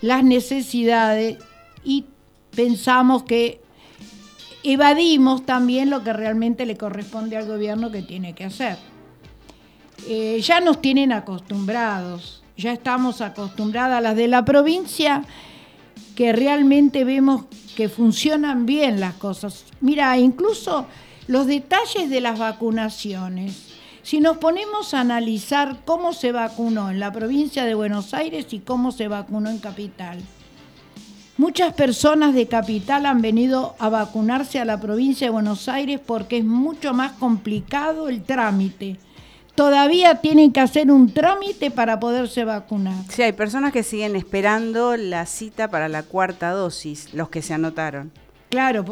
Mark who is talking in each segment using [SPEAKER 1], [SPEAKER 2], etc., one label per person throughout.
[SPEAKER 1] las necesidades y pensamos que evadimos también lo que realmente le corresponde al gobierno que tiene que hacer. Eh, ya nos tienen acostumbrados, ya estamos acostumbradas a las de la provincia, que realmente vemos que funcionan bien las cosas. Mira, incluso los detalles de las vacunaciones. Si nos ponemos a analizar cómo se vacunó en la provincia de Buenos Aires y cómo se vacunó en Capital. Muchas personas de Capital han venido a vacunarse a la provincia de Buenos Aires porque es mucho más complicado el trámite. Todavía tienen que hacer un trámite para poderse vacunar.
[SPEAKER 2] Sí, hay personas que siguen esperando la cita para la cuarta dosis, los que se anotaron.
[SPEAKER 1] Claro,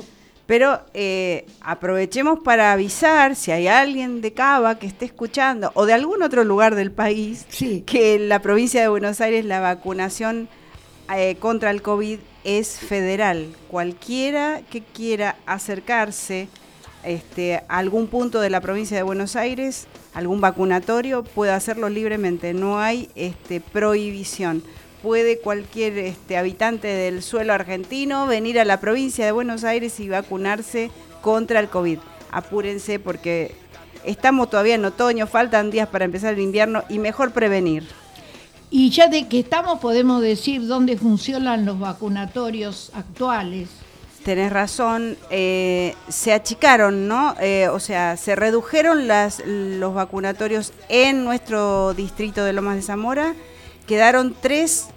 [SPEAKER 2] pero eh, aprovechemos para avisar si hay alguien de Cava que esté escuchando o de algún otro lugar del país que en la provincia de Buenos Aires la vacunación eh, contra el COVID es federal. Cualquiera que quiera acercarse este, a algún punto de la provincia de Buenos Aires, algún vacunatorio, puede hacerlo libremente. No hay este, prohibición puede cualquier este, habitante del suelo argentino venir a la provincia de Buenos Aires y vacunarse contra el COVID. Apúrense porque estamos todavía en otoño, faltan días para empezar el invierno y mejor prevenir.
[SPEAKER 1] Y ya de que estamos podemos decir dónde funcionan los vacunatorios actuales.
[SPEAKER 2] Tenés razón, eh, se achicaron, ¿no? Eh, o sea, se redujeron las, los vacunatorios en nuestro distrito de Lomas de Zamora quedaron tres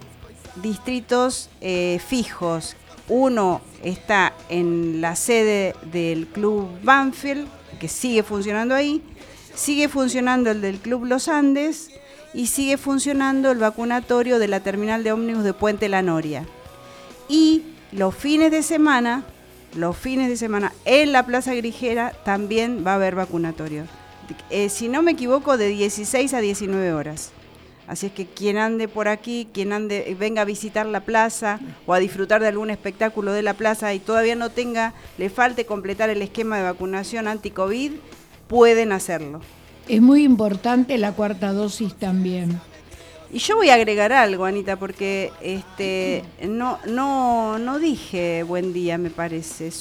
[SPEAKER 2] distritos eh, fijos. Uno está en la sede del Club Banfield, que sigue funcionando ahí. Sigue funcionando el del Club Los Andes y sigue funcionando el vacunatorio de la terminal de ómnibus de Puente La Noria. Y los fines de semana, los fines de semana en la Plaza Grijera también va a haber vacunatorio. Eh, si no me equivoco, de 16 a 19 horas. Así es que quien ande por aquí, quien ande, venga a visitar la plaza o a disfrutar de algún espectáculo de la plaza y todavía no tenga, le falte completar el esquema de vacunación anti-COVID, pueden hacerlo.
[SPEAKER 1] Es muy importante la cuarta dosis también.
[SPEAKER 2] Y yo voy a agregar algo, Anita, porque este no no no dije buen día, me parece.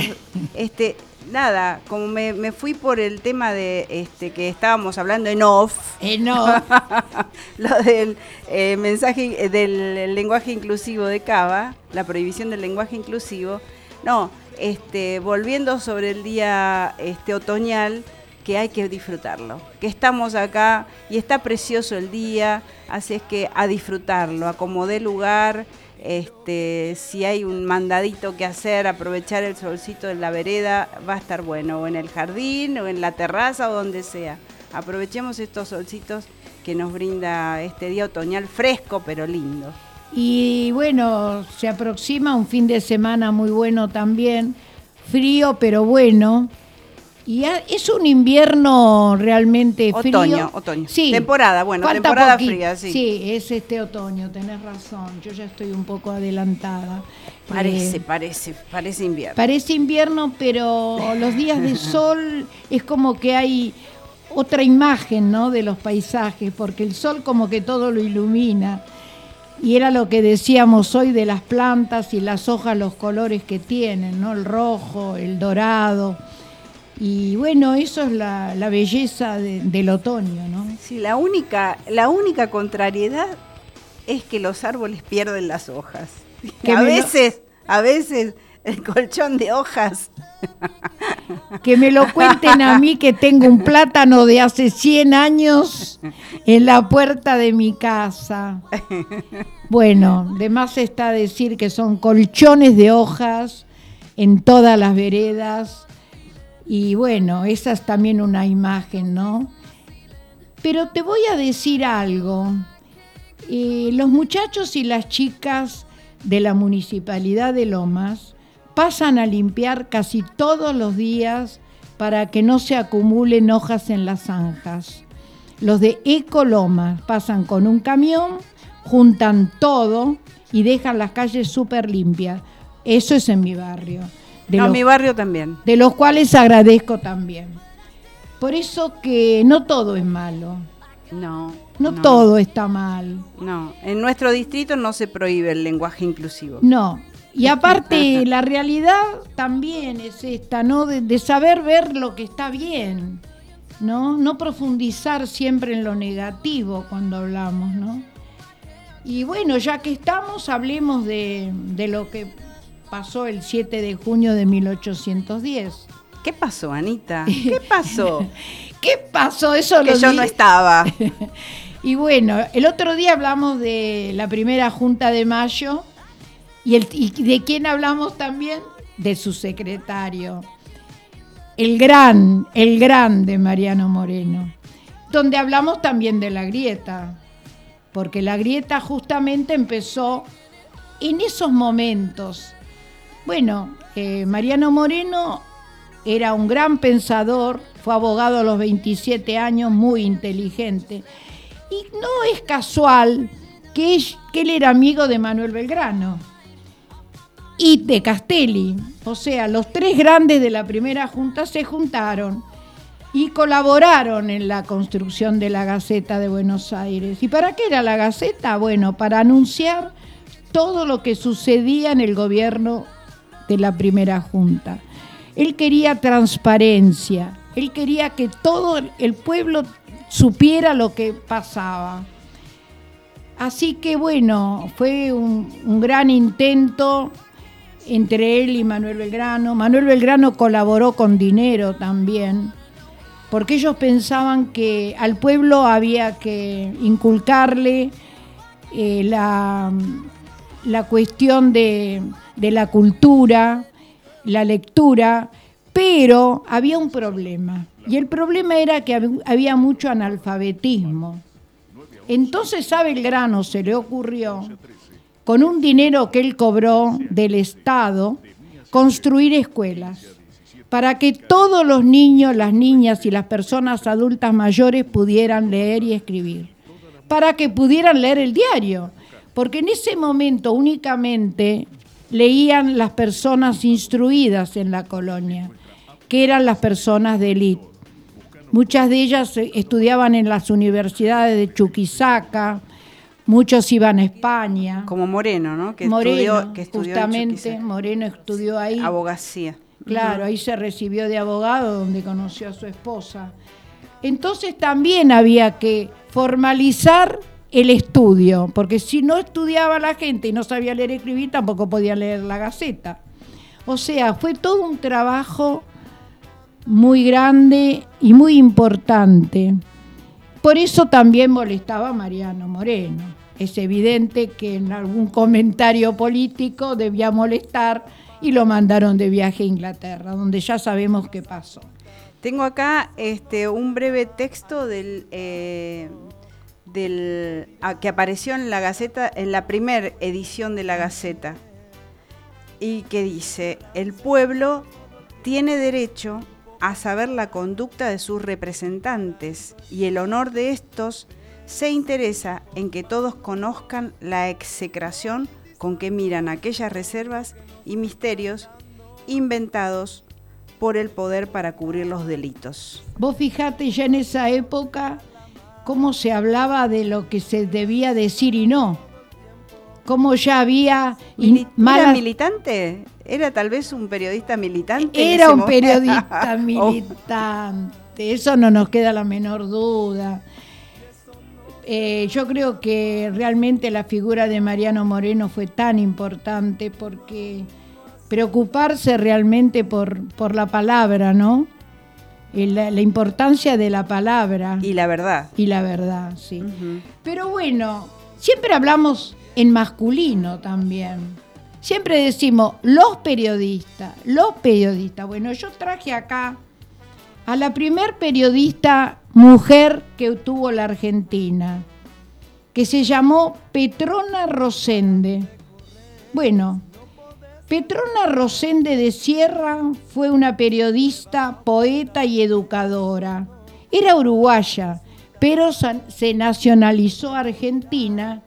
[SPEAKER 2] este nada, como me, fui por el tema de este que estábamos hablando en off.
[SPEAKER 1] En off.
[SPEAKER 2] lo del eh, mensaje del lenguaje inclusivo de Cava, la prohibición del lenguaje inclusivo. No, este, volviendo sobre el día este, otoñal, que hay que disfrutarlo, que estamos acá y está precioso el día, así es que a disfrutarlo, acomodé lugar, este, si hay un mandadito que hacer, aprovechar el solcito de la vereda, va a estar bueno, o en el jardín, o en la terraza, o donde sea. Aprovechemos estos solcitos que nos brinda este día otoñal fresco pero lindo.
[SPEAKER 1] Y bueno, se aproxima un fin de semana muy bueno también, frío pero bueno. Y es un invierno realmente
[SPEAKER 2] frío. Otoño, otoño. Sí. Temporada, bueno, temporada fría, sí.
[SPEAKER 1] Sí, es este otoño, tenés razón. Yo ya estoy un poco adelantada.
[SPEAKER 2] Parece, eh, parece, parece invierno.
[SPEAKER 1] Parece invierno, pero los días de sol es como que hay otra imagen, ¿no? De los paisajes, porque el sol como que todo lo ilumina. Y era lo que decíamos hoy de las plantas y las hojas, los colores que tienen, ¿no? El rojo, el dorado y bueno, eso es la, belleza del otoño, ¿no?
[SPEAKER 2] Sí, la única, la única contrariedad es que los árboles pierden las hojas. a veces, a veces el colchón de hojas.
[SPEAKER 1] Que me lo cuenten a mí que tengo un plátano de hace 100 años en la puerta de mi casa. Bueno, de más está decir que son colchones de hojas en todas las veredas y bueno, esa es también una imagen, ¿no? Pero te voy a decir algo. Eh, los muchachos y las chicas de la Municipalidad de Lomas pasan a limpiar casi todos los días para que no se acumulen hojas en las zanjas. Los de Ecolomas pasan con un camión, juntan todo y dejan las calles súper limpias. Eso es en mi barrio.
[SPEAKER 2] De mi barrio también.
[SPEAKER 1] De los cuales agradezco también. Por eso que no todo es malo.
[SPEAKER 2] No.
[SPEAKER 1] No, todo está mal.
[SPEAKER 2] No, en nuestro distrito no se prohíbe el lenguaje inclusivo.
[SPEAKER 1] No. Y aparte, la realidad también es esta, ¿no? De, saber ver lo que está bien, ¿no? No profundizar siempre en lo negativo cuando hablamos, ¿no? Y bueno, ya que estamos, hablemos de, de lo que pasó el 7 de junio de 1810.
[SPEAKER 2] ¿Qué pasó, Anita? ¿Qué pasó?
[SPEAKER 1] ¿Qué pasó? Eso
[SPEAKER 2] que yo no estaba.
[SPEAKER 1] y bueno, el otro día hablamos de la primera Junta de Mayo y, el, y de quién hablamos también de su secretario, el gran, el gran de Mariano Moreno, donde hablamos también de la grieta, porque la grieta justamente empezó en esos momentos. Bueno, eh, Mariano Moreno era un gran pensador, fue abogado a los 27 años, muy inteligente. Y no es casual que, que él era amigo de Manuel Belgrano y de Castelli. O sea, los tres grandes de la primera junta se juntaron y colaboraron en la construcción de la Gaceta de Buenos Aires. ¿Y para qué era la Gaceta? Bueno, para anunciar todo lo que sucedía en el gobierno de la primera junta. Él quería transparencia, él quería que todo el pueblo supiera lo que pasaba. Así que bueno, fue un, gran intento entre él y Manuel Belgrano. Manuel Belgrano colaboró con dinero también, porque ellos pensaban que al pueblo había que inculcarle eh, la, la, cuestión de, de la cultura, la lectura, pero había un problema. Y el problema era que había mucho analfabetismo. Entonces a Belgrano se le ocurrió, con un dinero que él cobró del Estado, construir escuelas para que todos los niños, las niñas y las personas adultas mayores pudieran leer y escribir, para que pudieran leer el diario, porque en ese momento únicamente leían las personas instruidas en la colonia, que eran las personas de élite. Muchas de ellas estudiaban en las universidades de Chuquisaca, muchos iban a España.
[SPEAKER 2] Como Moreno, ¿no?
[SPEAKER 1] Que Moreno, justamente, Moreno estudió ahí.
[SPEAKER 2] Abogacía.
[SPEAKER 1] Claro, ahí se recibió de abogado, donde conoció a su esposa. Entonces también había que formalizar el estudio, porque si no estudiaba la gente y no sabía leer y escribir, tampoco podía leer la Gaceta. O sea, fue todo un trabajo muy grande y muy importante. Por eso también molestaba a Mariano Moreno. Es evidente que en algún comentario político debía molestar y lo mandaron de viaje a Inglaterra, donde ya sabemos qué pasó.
[SPEAKER 2] Tengo acá este, un breve texto del, eh, del, que apareció en la Gaceta, en la primera edición de la Gaceta, y que dice, el pueblo tiene derecho a saber la conducta de sus representantes y el honor de estos se interesa en que todos conozcan la execración con que miran aquellas reservas y misterios inventados por el poder para cubrir los delitos.
[SPEAKER 1] Vos fijate ya en esa época cómo se hablaba de lo que se debía decir y no. Cómo ya había...
[SPEAKER 2] ¿Era militante? ¿Era tal vez un periodista militante?
[SPEAKER 1] Era un periodista oh. militante, eso no nos queda la menor duda. Eh, yo creo que realmente la figura de Mariano Moreno fue tan importante porque preocuparse realmente por, por la palabra, ¿no? La, importancia de la palabra.
[SPEAKER 2] Y la verdad.
[SPEAKER 1] Y la verdad, sí. Pero bueno, siempre hablamos en masculino también. Siempre decimos los periodistas, los periodistas. Bueno, yo traje acá a la primer periodista mujer que tuvo la Argentina, que se llamó Petrona Rosende. Bueno, Petrona Rosende de Sierra fue una periodista, poeta y educadora. Era uruguaya, pero se nacionalizó argentina.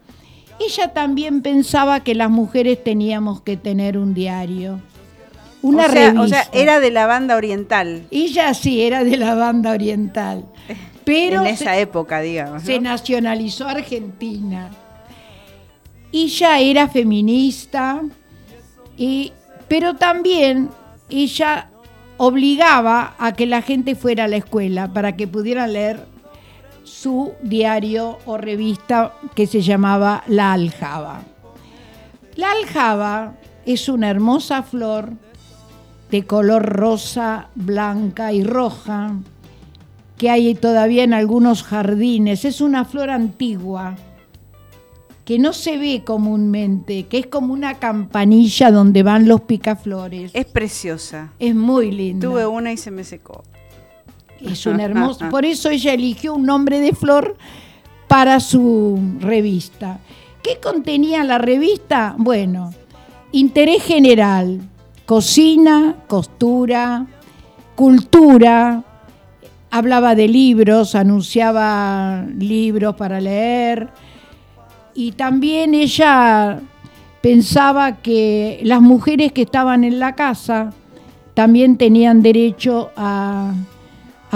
[SPEAKER 1] Ella también pensaba que las mujeres teníamos que tener un diario. Una
[SPEAKER 2] o sea, O sea, era de la banda oriental.
[SPEAKER 1] Ella sí, era de la banda oriental. Pero
[SPEAKER 2] en esa época, digamos.
[SPEAKER 1] Se nacionalizó Argentina. Ya era feminista, pero también ella obligaba a que la gente fuera a la escuela para que pudieran leer su diario o revista que se llamaba La Aljaba. La aljaba es una hermosa flor de color rosa, blanca y roja que hay todavía en algunos jardines. Es una flor antigua que no se ve comúnmente, que es como una campanilla donde van los picaflores.
[SPEAKER 2] Es preciosa.
[SPEAKER 1] Es muy linda.
[SPEAKER 2] Tuve una y se me secó.
[SPEAKER 1] Es una hermosa. Por eso ella eligió un nombre de flor para su revista. ¿Qué contenía la revista? Bueno, interés general, cocina, costura, cultura, hablaba de libros, anunciaba libros para leer y también ella pensaba que las mujeres que estaban en la casa también tenían derecho a,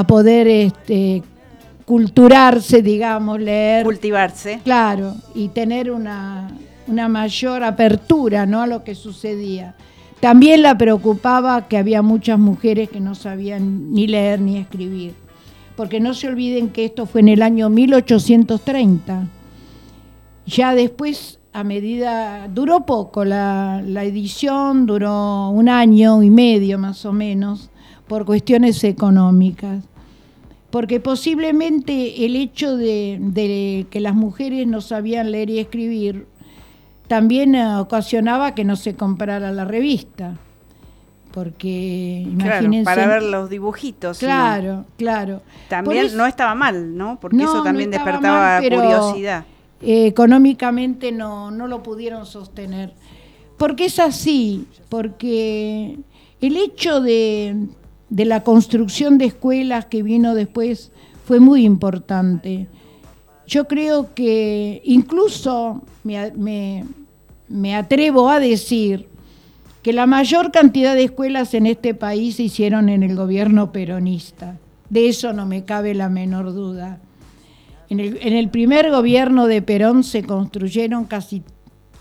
[SPEAKER 1] poder este, culturarse, digamos, leer.
[SPEAKER 2] Cultivarse.
[SPEAKER 1] Claro, y tener una, mayor apertura ¿no? a lo que sucedía. También la preocupaba que había muchas mujeres que no sabían ni leer ni escribir, porque no se olviden que esto fue en el año 1830. Ya después, a medida, duró poco la, la edición, duró un año y medio más o menos, por cuestiones económicas porque posiblemente el hecho de, que las mujeres no sabían leer y escribir también eh, ocasionaba que no se comprara la revista. Porque imagínense.
[SPEAKER 2] para ver los dibujitos.
[SPEAKER 1] Claro, claro.
[SPEAKER 2] También no estaba mal, ¿no? Porque eso también despertaba curiosidad.
[SPEAKER 1] Económicamente no, no lo pudieron sostener. Porque es así, porque el hecho de de la construcción de escuelas que vino después fue muy importante. Yo creo que incluso me, me, atrevo a decir que la mayor cantidad de escuelas en este país se hicieron en el gobierno peronista. De eso no me cabe la menor duda. En el, en el primer gobierno de Perón se construyeron casi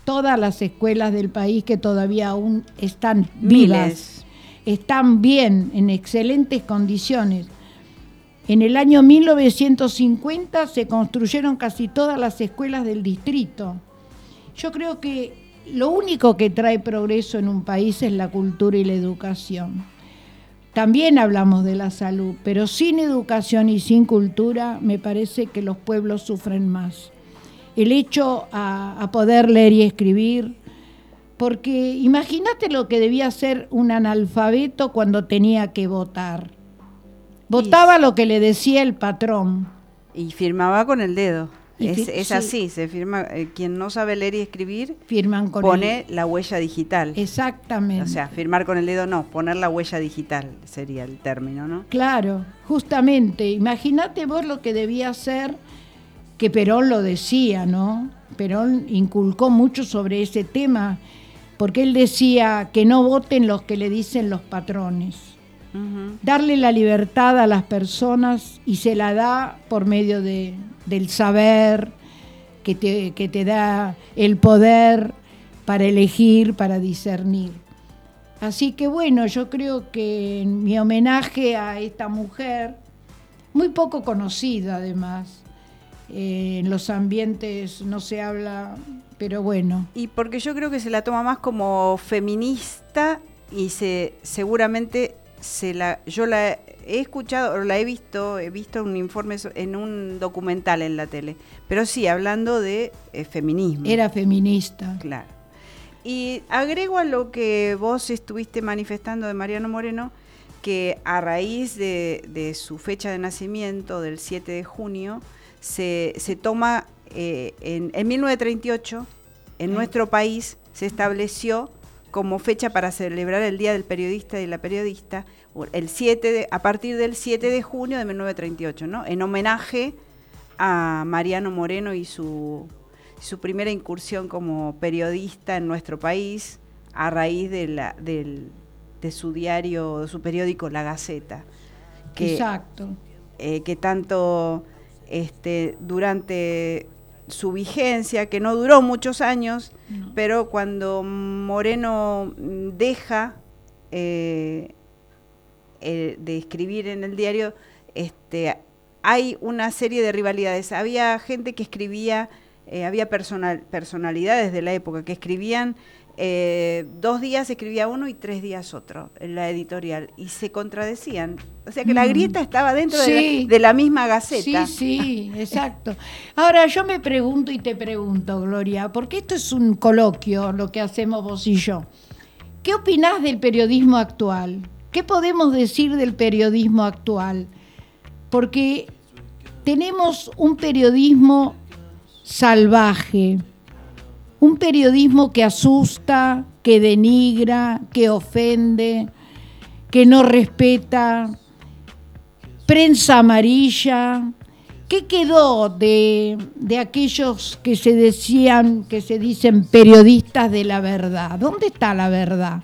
[SPEAKER 1] todas las escuelas del país que todavía aún están vivas están bien, en excelentes condiciones. En el año 1950 se construyeron casi todas las escuelas del distrito. Yo creo que lo único que trae progreso en un país es la cultura y la educación. También hablamos de la salud, pero sin educación y sin cultura me parece que los pueblos sufren más. El hecho a, a poder leer y escribir, porque imagínate lo que debía ser un analfabeto cuando tenía que votar. Votaba lo que le decía el patrón.
[SPEAKER 2] Y firmaba con el dedo. Es, así, se firma, eh, quien no sabe leer y escribir,
[SPEAKER 1] Firman con
[SPEAKER 2] pone la huella digital.
[SPEAKER 1] Exactamente.
[SPEAKER 2] O sea, firmar con el dedo no, poner la huella digital sería el término, ¿no?
[SPEAKER 1] Claro, justamente. Imagínate vos lo que debía ser, que Perón lo decía, ¿no? Perón inculcó mucho sobre ese tema porque él decía que no voten los que le dicen los patrones. Darle la libertad a las personas y se la da por medio de, del saber que te, que te da el poder para elegir, para discernir. Así que bueno, yo creo que en mi homenaje a esta mujer, muy poco conocida además, eh, en los ambientes no se habla pero bueno.
[SPEAKER 2] Y porque yo creo que se la toma más como feminista y se seguramente se la yo la he escuchado o la he visto, he visto un informe en un documental en la tele, pero sí hablando de eh, feminismo.
[SPEAKER 1] Era feminista.
[SPEAKER 2] Claro. Y agrego a lo que vos estuviste manifestando de Mariano Moreno, que a raíz de, su fecha de nacimiento, del 7 de junio, se, se toma eh, en, 1938 en nuestro país se estableció como fecha para celebrar el Día del Periodista y la Periodista, el 7 a partir del 7 de junio de 1938, ¿no? en homenaje a Mariano Moreno y su, su primera incursión como periodista en nuestro país a raíz de, la, de su diario, de su periódico La Gaceta.
[SPEAKER 1] Exacto.
[SPEAKER 2] eh, que tanto este, durante su vigencia, que no duró muchos años, pero cuando Moreno deja eh, eh, de escribir en el diario, este, hay una serie de rivalidades. Había gente que escribía, eh, había personal, personalidades de la época que escribían eh, dos días escribía uno y tres días otro en la editorial y se contradecían. O sea que la mm. grieta estaba dentro de, la, misma gaceta.
[SPEAKER 1] Sí, sí, exacto. Ahora yo me pregunto y te pregunto, Gloria, porque esto es un coloquio, lo que hacemos vos y yo. ¿Qué opinás del periodismo actual? ¿Qué podemos decir del periodismo actual? Porque tenemos un periodismo salvaje, un periodismo que asusta, que denigra, que ofende, que no respeta, prensa amarilla. ¿Qué quedó de, aquellos que se decían, que se dicen periodistas de la verdad? ¿Dónde está la verdad?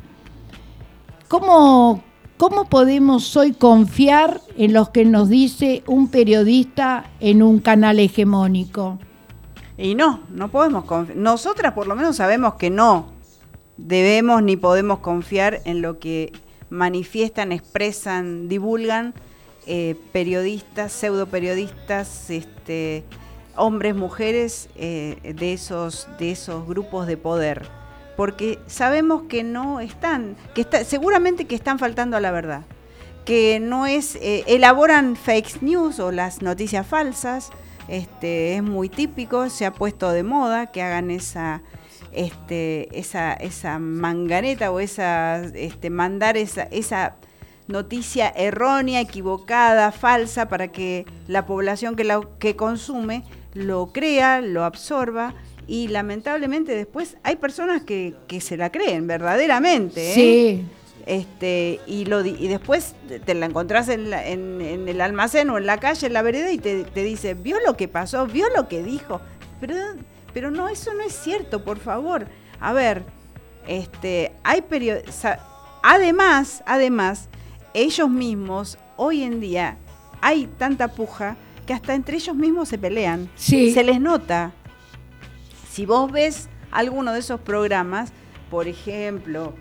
[SPEAKER 1] ¿Cómo, ¿Cómo podemos hoy confiar en los que nos dice un periodista en un canal hegemónico?
[SPEAKER 2] Y no, no podemos confiar. Nosotras por lo menos sabemos que no debemos ni podemos confiar en lo que manifiestan, expresan, divulgan eh, periodistas, pseudo periodistas, este, hombres, mujeres eh, de, esos, de esos grupos de poder. Porque sabemos que no están, que está, seguramente que están faltando a la verdad. Que no es, eh, elaboran fake news o las noticias falsas, este, es muy típico, se ha puesto de moda que hagan esa, este, esa, esa manganeta o esa, este, mandar esa, esa noticia errónea, equivocada, falsa, para que la población que, la, que consume lo crea, lo absorba y lamentablemente después hay personas que, que se la creen verdaderamente. ¿eh?
[SPEAKER 1] Sí.
[SPEAKER 2] Este, y, lo, y después te la encontrás en, en, el almacén o en la calle, en la vereda, y te, dice, ¿vio lo que pasó? ¿Vio lo que dijo? Pero, pero no, eso no es cierto, por favor. A ver, este, hay periodistas. Además, además, ellos mismos, hoy en día, hay tanta puja que hasta entre ellos mismos se pelean. Se les nota. Si vos ves alguno de esos programas, por ejemplo,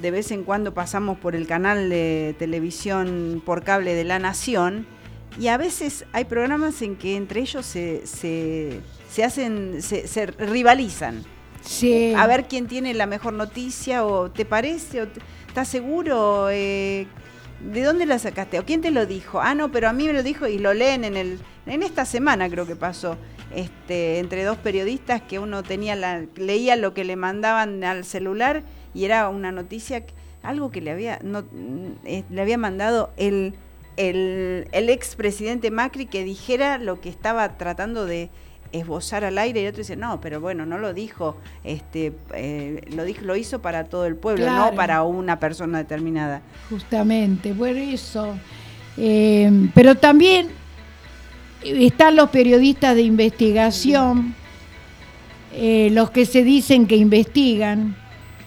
[SPEAKER 2] de vez en cuando pasamos por el canal de televisión por cable de La Nación y a veces hay programas en que entre ellos se, se, hacen, se, rivalizan.
[SPEAKER 1] Sí.
[SPEAKER 2] A ver quién tiene la mejor noticia o te parece o estás seguro. Eh, ¿De dónde la sacaste? ¿O quién te lo dijo? Ah, no, pero a mí me lo dijo y lo leen en el en esta semana creo que pasó. Este, entre dos periodistas que uno tenía la, leía lo que le mandaban al celular y era una noticia, algo que le había, no, eh, le había mandado el, el, el expresidente Macri que dijera lo que estaba tratando de esbozar al aire y otro dice, no, pero bueno, no lo dijo, este, eh, lo, dijo, lo hizo para todo el pueblo, no para una persona determinada.
[SPEAKER 1] Justamente, bueno, eso. Eh, pero también están los periodistas de investigación, los que se dicen que investigan,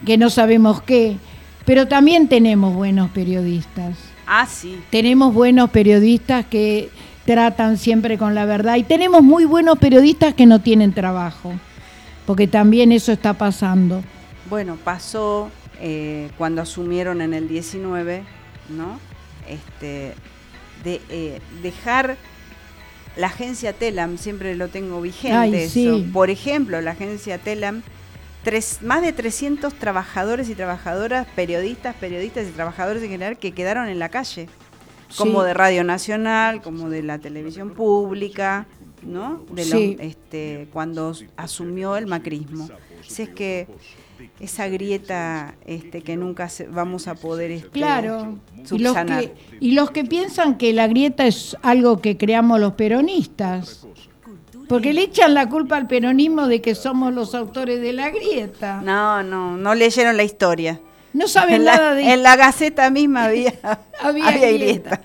[SPEAKER 1] que no sabemos qué, pero también tenemos buenos periodistas.
[SPEAKER 2] Ah, sí.
[SPEAKER 1] Tenemos buenos periodistas que tratan siempre con la verdad y tenemos muy buenos periodistas que no tienen trabajo, porque también eso está pasando.
[SPEAKER 2] Bueno, pasó eh, cuando asumieron en el 19, ¿no? Este, de eh, dejar la agencia Telam, siempre lo tengo vigente eso. Por ejemplo, la agencia Telam más de 300 trabajadores y trabajadoras, periodistas, periodistas y trabajadores en general que quedaron en la calle, como de Radio Nacional, como de la televisión pública, ¿no? De este, cuando asumió el macrismo. Así es que esa grieta este, que nunca vamos a poder este,
[SPEAKER 1] claro. subsanar. y los que piensan que la grieta es algo que creamos los peronistas. Porque le echan la culpa al peronismo de que somos los autores de la grieta.
[SPEAKER 2] No, no, no leyeron la historia.
[SPEAKER 1] No saben nada de...
[SPEAKER 2] En la Gaceta misma había,
[SPEAKER 1] había, grieta.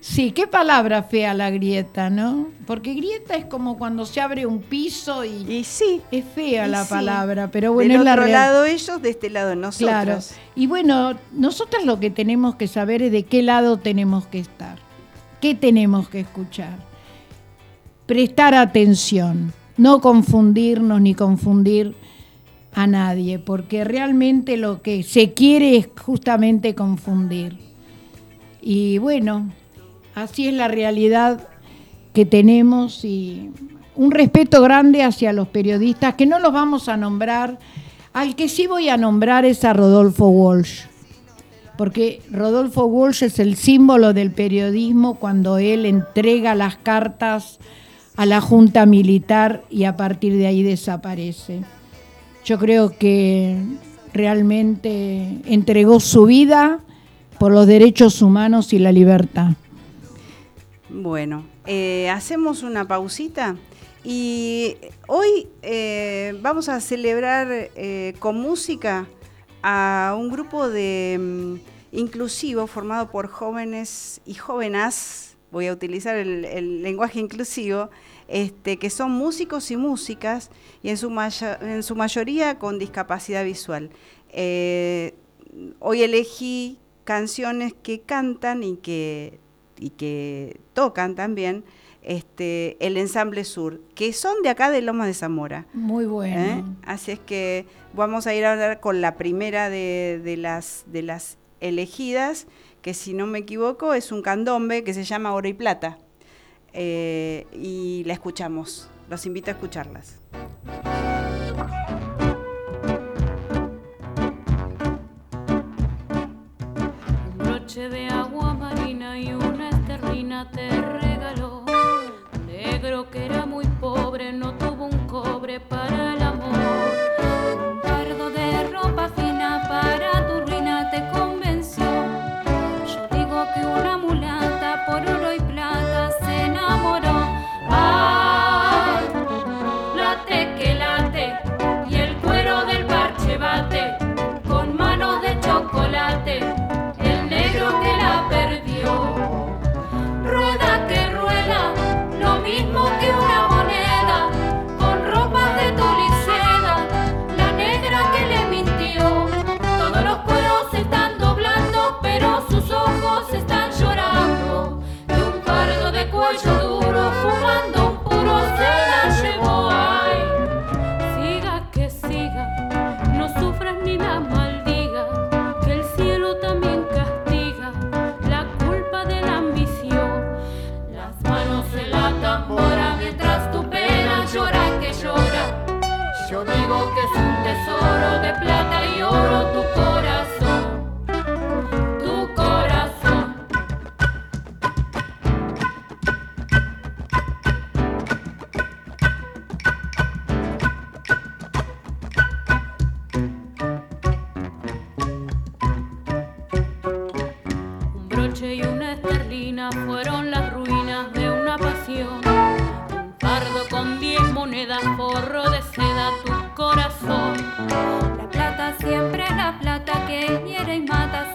[SPEAKER 1] Sí, qué palabra fea la grieta, ¿no? Porque grieta es como cuando se abre un piso y...
[SPEAKER 2] Y sí.
[SPEAKER 1] Es fea la palabra, pero bueno,
[SPEAKER 2] Del
[SPEAKER 1] es
[SPEAKER 2] otro lado ellos, de este lado nosotros. Claro.
[SPEAKER 1] Y bueno, nosotros lo que tenemos que saber es de qué lado tenemos que estar. ¿qué tenemos que escuchar? Prestar atención, no confundirnos ni confundir a nadie, porque realmente lo que se quiere es justamente confundir. Y bueno, así es la realidad que tenemos y un respeto grande hacia los periodistas, que no los vamos a nombrar. Al que sí voy a nombrar es a Rodolfo Walsh, porque Rodolfo Walsh es el símbolo del periodismo cuando él entrega las cartas a la Junta Militar y a partir de ahí desaparece. Yo creo que realmente entregó su vida por los derechos humanos y la libertad.
[SPEAKER 2] Bueno, eh, hacemos una pausita y hoy eh, vamos a celebrar eh, con música a un grupo de mm, inclusivo formado por jóvenes y jóvenes, voy a utilizar el, lenguaje inclusivo, este, que son músicos y músicas y en su, en su mayoría con discapacidad visual. hoy elegí canciones que cantan y que y que tocan también este, el ensamble sur, que son de acá de Lomas de Zamora.
[SPEAKER 1] Muy bueno. ¿Eh?
[SPEAKER 2] Así es que vamos a ir a hablar con la primera de, las, de las elegidas, que si no me equivoco es un candombe que se llama Oro y Plata. Eh, y la escuchamos. Los invito a escucharlas.
[SPEAKER 3] Noche de agua marina y una esterlina te regaló. Negro que era muy pobre, no tuvo un cobre para el amor.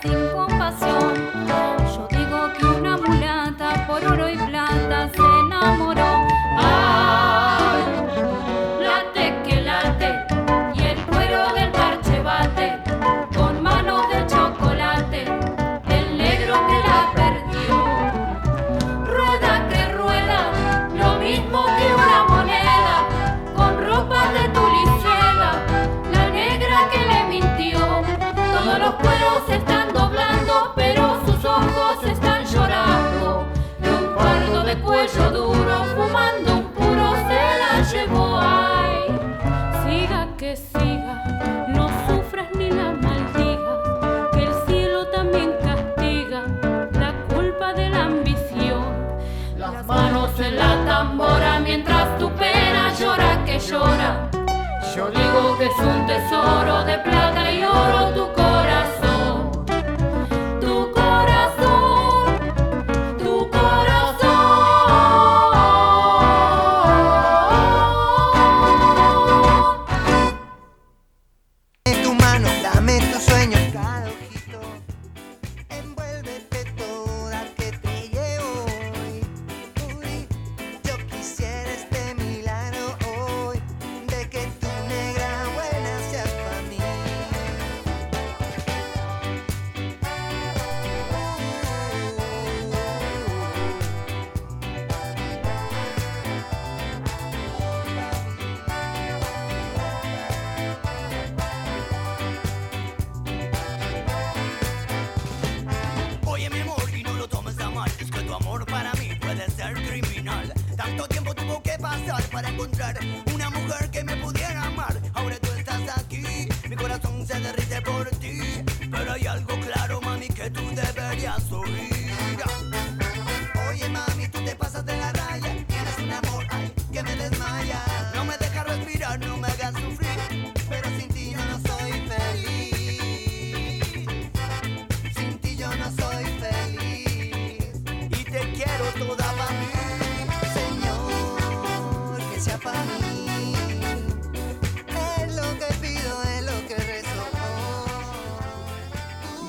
[SPEAKER 3] sin compasión. mientras tu pena llora que llora. Yo digo que es un tesoro de plata y oro tu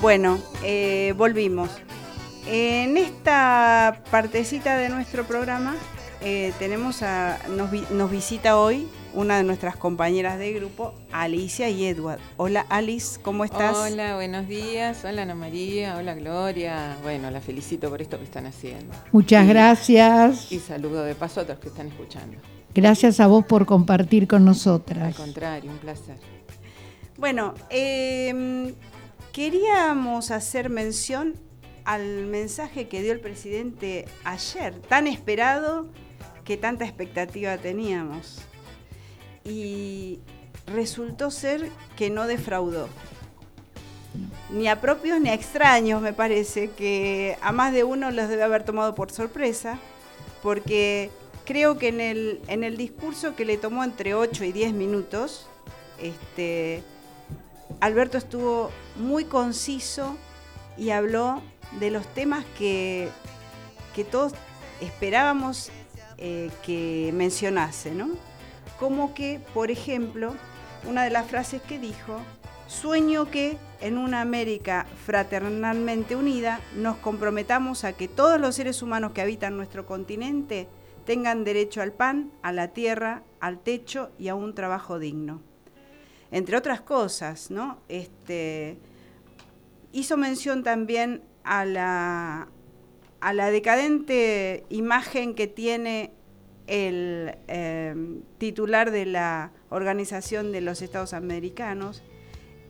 [SPEAKER 2] Bueno, eh, volvimos. En esta partecita de nuestro programa eh, tenemos a, nos, nos, visita hoy una de nuestras compañeras de grupo, Alicia y Edward. Hola Alice, ¿cómo estás?
[SPEAKER 4] Hola, buenos días. Hola Ana María, hola Gloria. Bueno, la felicito por esto que están haciendo.
[SPEAKER 1] Muchas gracias.
[SPEAKER 4] Y saludo de paso a otros que están escuchando.
[SPEAKER 1] Gracias a vos por compartir con nosotras.
[SPEAKER 4] Al contrario, un placer.
[SPEAKER 2] Bueno, eh, queríamos hacer mención al mensaje que dio el presidente ayer, tan esperado que tanta expectativa teníamos. Y resultó ser que no defraudó. Ni a propios ni a extraños, me parece, que a más de uno los debe haber tomado por sorpresa, porque creo que en el, en el discurso que le tomó entre 8 y 10 minutos, este, Alberto estuvo muy conciso y habló de los temas que, todos esperábamos eh, que mencionase, ¿no? Como que, por ejemplo, una de las frases que dijo, sueño que en una América fraternalmente unida nos comprometamos a que todos los seres humanos que habitan nuestro continente tengan derecho al pan, a la tierra, al techo y a un trabajo digno. Entre otras cosas, ¿no? Este, hizo mención también a la, decadente imagen que tiene el eh, titular de la Organización de los Estados Americanos,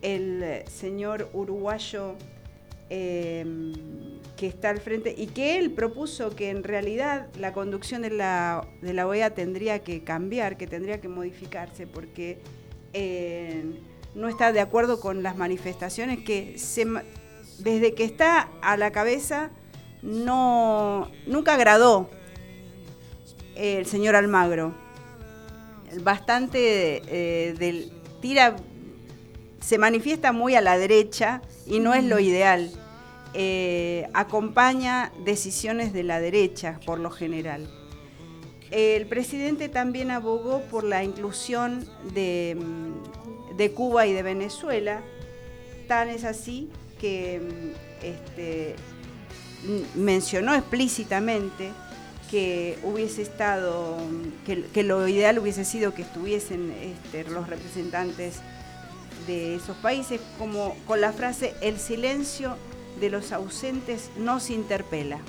[SPEAKER 2] el señor uruguayo eh, que está al frente y que él propuso que en realidad la conducción de la, de la OEA tendría que cambiar, que tendría que modificarse, porque eh, no está de acuerdo con las manifestaciones que se, desde que está a la cabeza no nunca agradó el señor Almagro. Bastante eh, del tira se manifiesta muy a la derecha y no es lo ideal. Eh, acompaña decisiones de la derecha por lo general. El presidente también abogó por la inclusión de, de Cuba y de Venezuela. Tan es así que este, mencionó explícitamente que hubiese estado, que, lo ideal hubiese sido que estuviesen este, los representantes de esos países, como con la frase, el silencio de los ausentes nos interpela.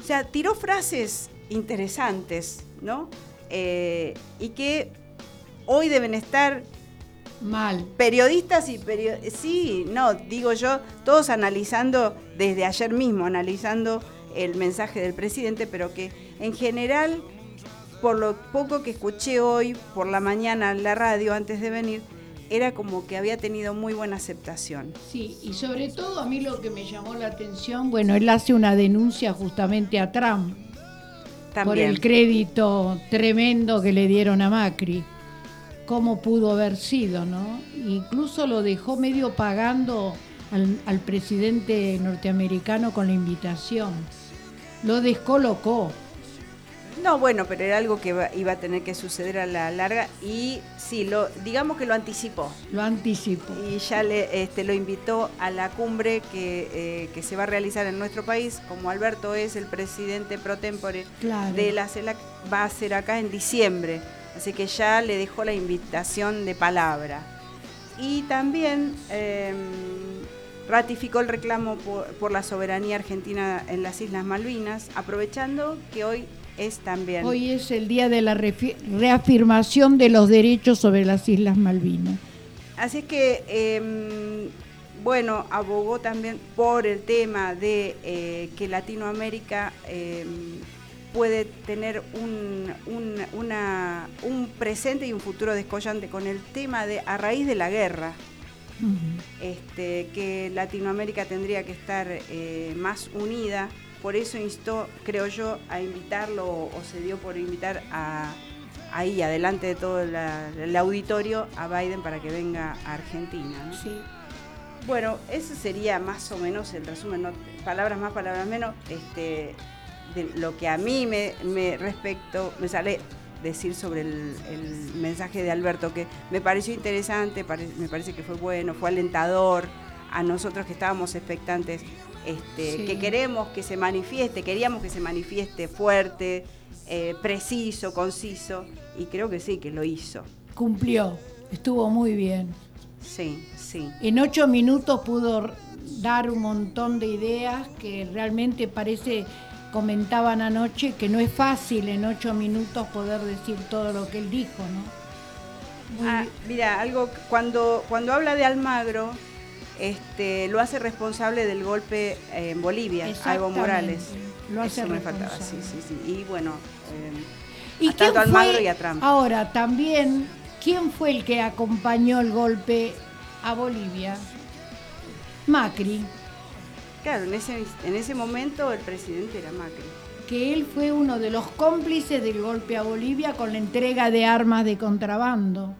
[SPEAKER 2] O sea, tiró frases interesantes, ¿no? Eh, y que hoy deben estar
[SPEAKER 1] Mal.
[SPEAKER 2] Periodistas y periodistas, sí, no, digo yo, todos analizando desde ayer mismo, analizando el mensaje del presidente, pero que en general, por lo poco que escuché hoy por la mañana en la radio antes de venir, era como que había tenido muy buena aceptación.
[SPEAKER 1] Sí, y sobre todo a mí lo que me llamó la atención, bueno, él hace una denuncia justamente a Trump por el crédito tremendo que le dieron a Macri cómo pudo haber sido, ¿no? Incluso lo dejó medio pagando al, presidente norteamericano con la invitación. Lo descolocó.
[SPEAKER 2] No, bueno, pero era algo que iba, a tener que suceder a la larga y sí, lo, digamos que lo anticipó.
[SPEAKER 1] Lo anticipó.
[SPEAKER 2] Y ya le, este, lo invitó a la cumbre que, eh, que, se va a realizar en nuestro país. Como Alberto es el presidente pro tempore de la CELAC, va a ser acá en diciembre. Así que ya le dejó la invitación de palabra. Y también em, ratificó el reclamo por, la soberanía argentina en las Islas Malvinas, aprovechando que hoy es también...
[SPEAKER 1] Hoy es el día de la reafirmación de los derechos sobre las Islas Malvinas.
[SPEAKER 2] Así que, em, bueno, abogó también por el tema de eh, que Latinoamérica em, puede tener un, un, presente y un futuro descollante con el tema de a raíz de la guerra. este, que Latinoamérica tendría que estar eh, más unida, por eso instó, creo yo, a invitarlo o, se dio por invitar a, ahí, adelante de todo el auditorio, a Biden para que venga a Argentina.
[SPEAKER 1] Sí.
[SPEAKER 2] Bueno, eso sería más o menos el resumen, palabras más, palabras menos. Este, de lo que a mí me, me respecto, me sale decir sobre el, mensaje de Alberto, que me pareció interesante, me parece que fue bueno, fue alentador, a nosotros que estábamos expectantes, este,
[SPEAKER 1] Sí.
[SPEAKER 2] que queremos que se manifieste, queríamos que se manifieste fuerte, eh, preciso, conciso, y creo que sí, que lo hizo.
[SPEAKER 1] Cumplió, estuvo muy bien.
[SPEAKER 2] Sí, sí.
[SPEAKER 1] En ocho minutos pudo dar un montón de ideas que realmente parece, comentaban anoche, que no es fácil en ocho minutos poder decir todo lo que él dijo, ¿no? Muy-
[SPEAKER 2] Ah, mira, algo cuando cuando habla de Almagro, este, lo hace responsable del golpe en Bolivia, a Evo Morales.
[SPEAKER 1] lo hace
[SPEAKER 2] Eso me faltaba, sí, sí, sí. Y bueno, eh,
[SPEAKER 1] ¿Y
[SPEAKER 2] a tanto Almagro y a Trump.
[SPEAKER 1] Ahora, también, ¿quién fue el que acompañó el golpe a Bolivia? Macri,
[SPEAKER 2] claro, en ese en ese momento el presidente era Macri.
[SPEAKER 1] que él fue uno de los cómplices del golpe a Bolivia con la entrega de armas de contrabando.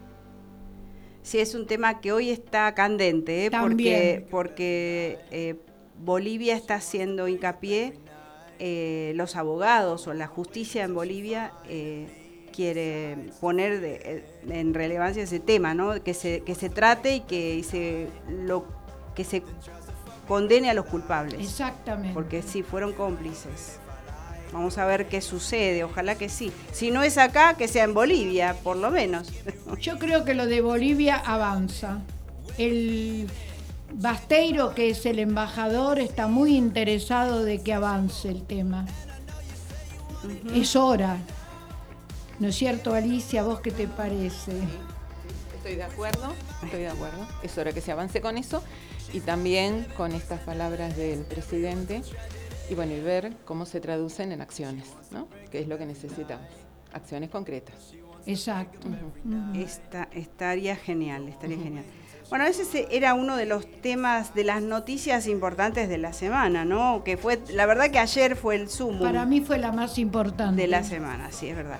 [SPEAKER 2] Sí, es un tema que hoy está candente, ¿eh? porque, porque eh, Bolivia está haciendo hincapié, eh, los abogados o la justicia en Bolivia eh, quiere poner de- eh, en relevancia ese tema, ¿no? que, se, que se trate y que se, lo, que se condene a los culpables,
[SPEAKER 1] Exactamente.
[SPEAKER 2] porque sí, fueron cómplices. Vamos a ver qué sucede, ojalá que sí. Si no es acá, que sea en Bolivia, por lo menos.
[SPEAKER 1] Yo creo que lo de Bolivia avanza. El Basteiro, que es el embajador, está muy interesado de que avance el tema. Es hora. ¿No es cierto, Alicia? ¿Vos qué te parece?
[SPEAKER 4] Estoy de acuerdo, estoy de acuerdo. Es hora que se avance con eso y también con estas palabras del presidente y bueno, y ver cómo se traducen en acciones, ¿no? Que es lo que necesitamos, acciones concretas.
[SPEAKER 1] Exacto.
[SPEAKER 2] Esta, estaría genial, estaría genial. Bueno, ese se- era uno de los temas de las noticias importantes de la semana, ¿no? Que fue, la verdad que ayer fue el sumo
[SPEAKER 1] Para mí fue la más importante.
[SPEAKER 2] de la semana, sí, es verdad.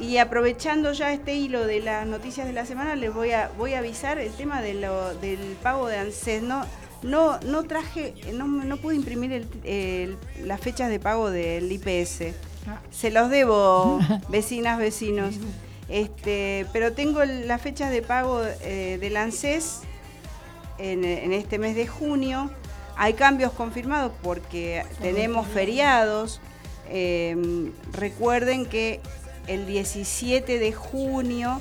[SPEAKER 2] Y aprovechando ya este hilo de las noticias de la semana, les voy a, voy a avisar el tema de lo, del pago de ANSES. No, no, no traje, no, no pude imprimir el- el- las fechas de pago del IPS.
[SPEAKER 1] Ah,
[SPEAKER 2] Se los debo, vecinas, vecinos. Este, pero tengo las fechas de pago eh, del ANSES en, en este mes de junio. Hay cambios confirmados porque tenemos feriados. Eh, recuerden que el 17 de junio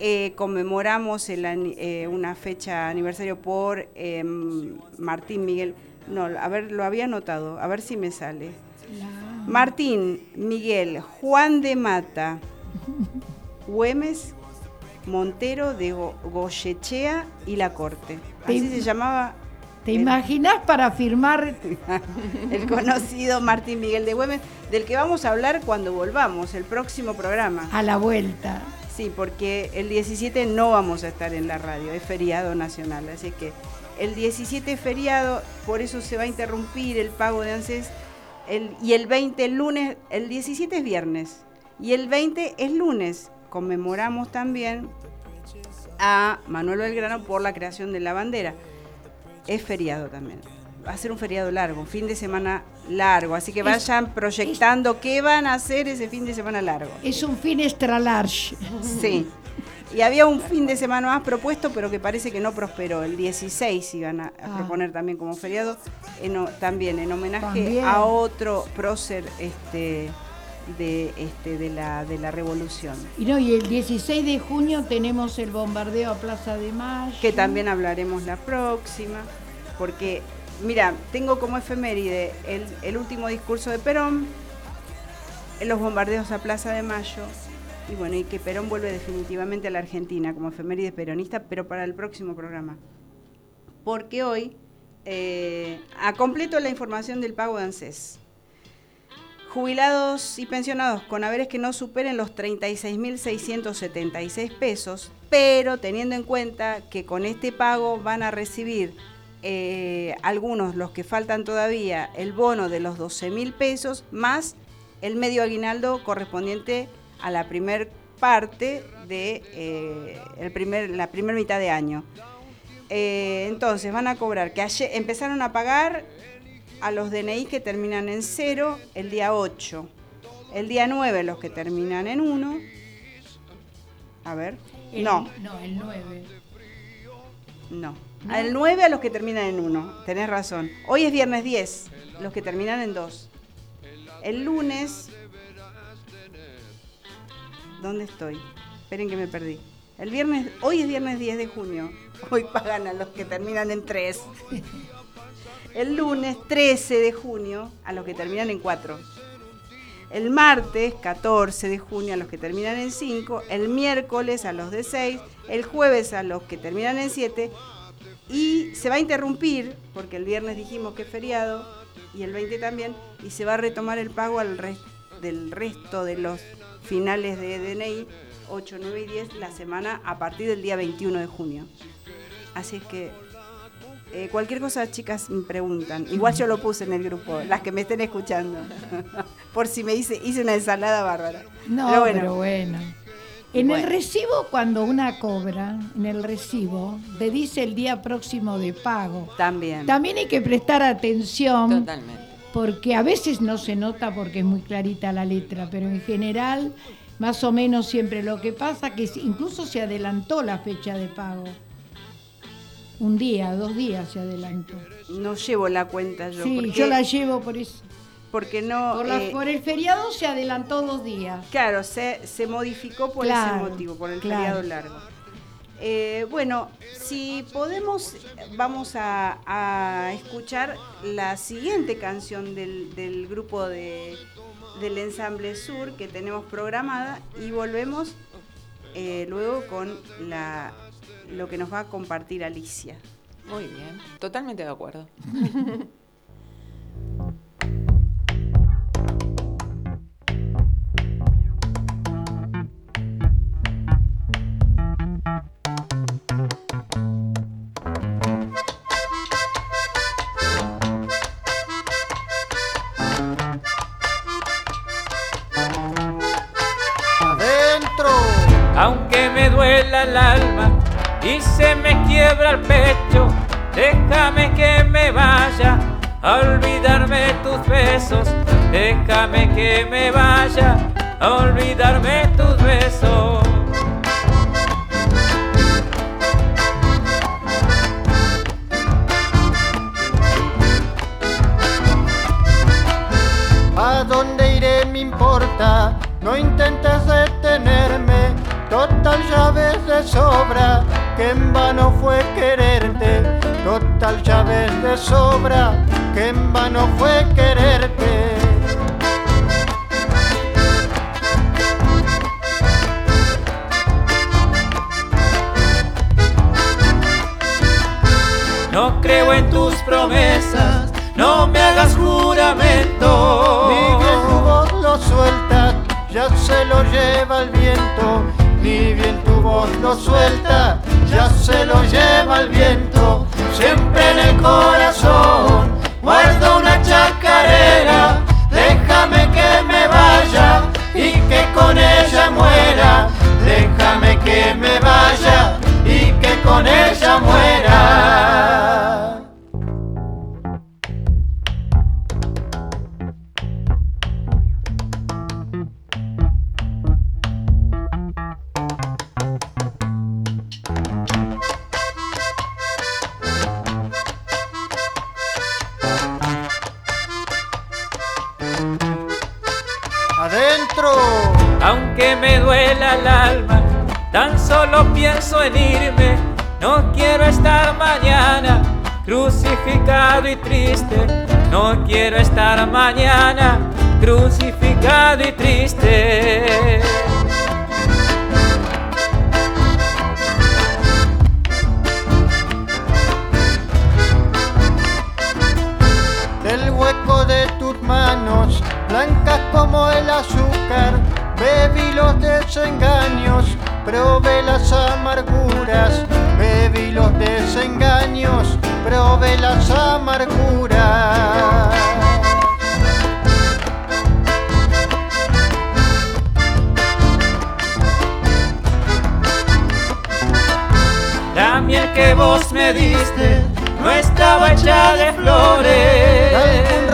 [SPEAKER 2] eh, conmemoramos el eh, una fecha aniversario por eh, Martín Miguel. No, a ver, lo había anotado, a ver si me sale. Martín, Miguel, Juan de Mata, Güemes, Montero de Go- Goyechea y La Corte. Así se llamaba
[SPEAKER 1] ¿Te imaginas para firmar?
[SPEAKER 2] el conocido Martín Miguel de Güemes, del que vamos a hablar cuando volvamos, el próximo programa.
[SPEAKER 1] a la vuelta.
[SPEAKER 2] Sí, porque el 17 no vamos a estar en la radio, es feriado nacional, así que el 17 es feriado, por eso se va a interrumpir el pago de ANSES, el- y el 20 el lunes, el 17 es viernes, y el 20 es lunes. Conmemoramos también a Manuel Belgrano por la creación de la bandera. Es feriado también. Va a ser un feriado largo, un fin de semana largo, así que
[SPEAKER 1] Es-
[SPEAKER 2] vayan proyectando qué van a hacer ese fin de semana largo.
[SPEAKER 1] Es un fin extra large.
[SPEAKER 2] Sí. Y había un fin de semana más propuesto, pero que parece que no prosperó. El 16 iban a, a
[SPEAKER 1] Ah.
[SPEAKER 2] proponer también como feriado, en también en homenaje
[SPEAKER 1] También.
[SPEAKER 2] a otro prócer este, de, este, de, la, de la revolución.
[SPEAKER 1] Y no, y el 16 de junio tenemos el bombardeo a Plaza de Mayo.
[SPEAKER 2] Que también hablaremos la próxima, porque, mira, tengo como efeméride el, último discurso de Perón, los bombardeos a Plaza de Mayo, y bueno, y que Perón vuelve definitivamente a la Argentina como efeméride peronista, pero para el próximo programa. Porque hoy, eh, a completo la información del pago de ANSES. Jubilados y pensionados con haberes que no superen los 36.676 pesos, pero teniendo en cuenta que con este pago van a recibir eh, algunos, los que faltan todavía, el bono de los 12.000 pesos más el medio aguinaldo correspondiente a la primer parte de eh, el primer, la primera mitad de año. Eh, entonces van a cobrar, que ayer empezaron a pagar a los DNI que terminan en 0 el día 8, el día 9 los que terminan en 1. A ver,
[SPEAKER 1] El-
[SPEAKER 2] no,
[SPEAKER 1] No, el 9.
[SPEAKER 2] No. Al 9 a los que terminan en 1. Tenés razón. Hoy es viernes 10. Los que terminan en 2. El lunes. ¿Dónde estoy? Esperen que me perdí. El viernes, hoy es viernes 10 de junio. Hoy pagan a los que terminan en 3. El lunes 13 de junio a los que terminan en 4. El martes 14 de junio a los que terminan en 5. El miércoles a los de 6. El jueves a los que terminan en 7. Y se va a interrumpir, porque el viernes dijimos que es feriado, y el 20 también, y se va a retomar el pago al del resto de los finales de DNI, 8, 9 y 10, la semana a partir del día 21 de junio. Así es que eh, cualquier cosa, chicas, me preguntan. Igual yo lo puse en el grupo, las que me estén escuchando. Por si me hice, hice una ensalada bárbara.
[SPEAKER 1] No, pero bueno. En el recibo, cuando una cobra, en el recibo, te dice el día próximo de pago.
[SPEAKER 2] También.
[SPEAKER 1] También hay que prestar atención. Totalmente. Porque a veces no se nota porque es muy clarita la letra, pero en general, más o menos siempre lo que pasa que incluso se adelantó la fecha de pago. Un día, dos días se adelantó.
[SPEAKER 2] No llevo la cuenta yo.
[SPEAKER 1] Sí, yo la llevo por eso.
[SPEAKER 2] Porque no.
[SPEAKER 1] Eh, por, el feriado se adelantó dos días.
[SPEAKER 2] Claro, se, se modificó por ese motivo, por el feriado largo. Eh, bueno, si podemos, vamos a, escuchar la siguiente canción del, grupo de, del Ensamble Sur que tenemos programada y volvemos eh, luego con la lo que nos va a compartir Alicia.
[SPEAKER 5] Muy bien, totalmente de acuerdo.
[SPEAKER 6] aunque me duela el alma, tan solo pienso en irme, no quiero estar mañana crucificado y triste, no quiero estar mañana crucificado y triste. Como el azúcar, Bebí los desengaños, probé las amarguras, bebí los desengaños, probé las amarguras. La miel que vos me diste no estaba hecha de flores.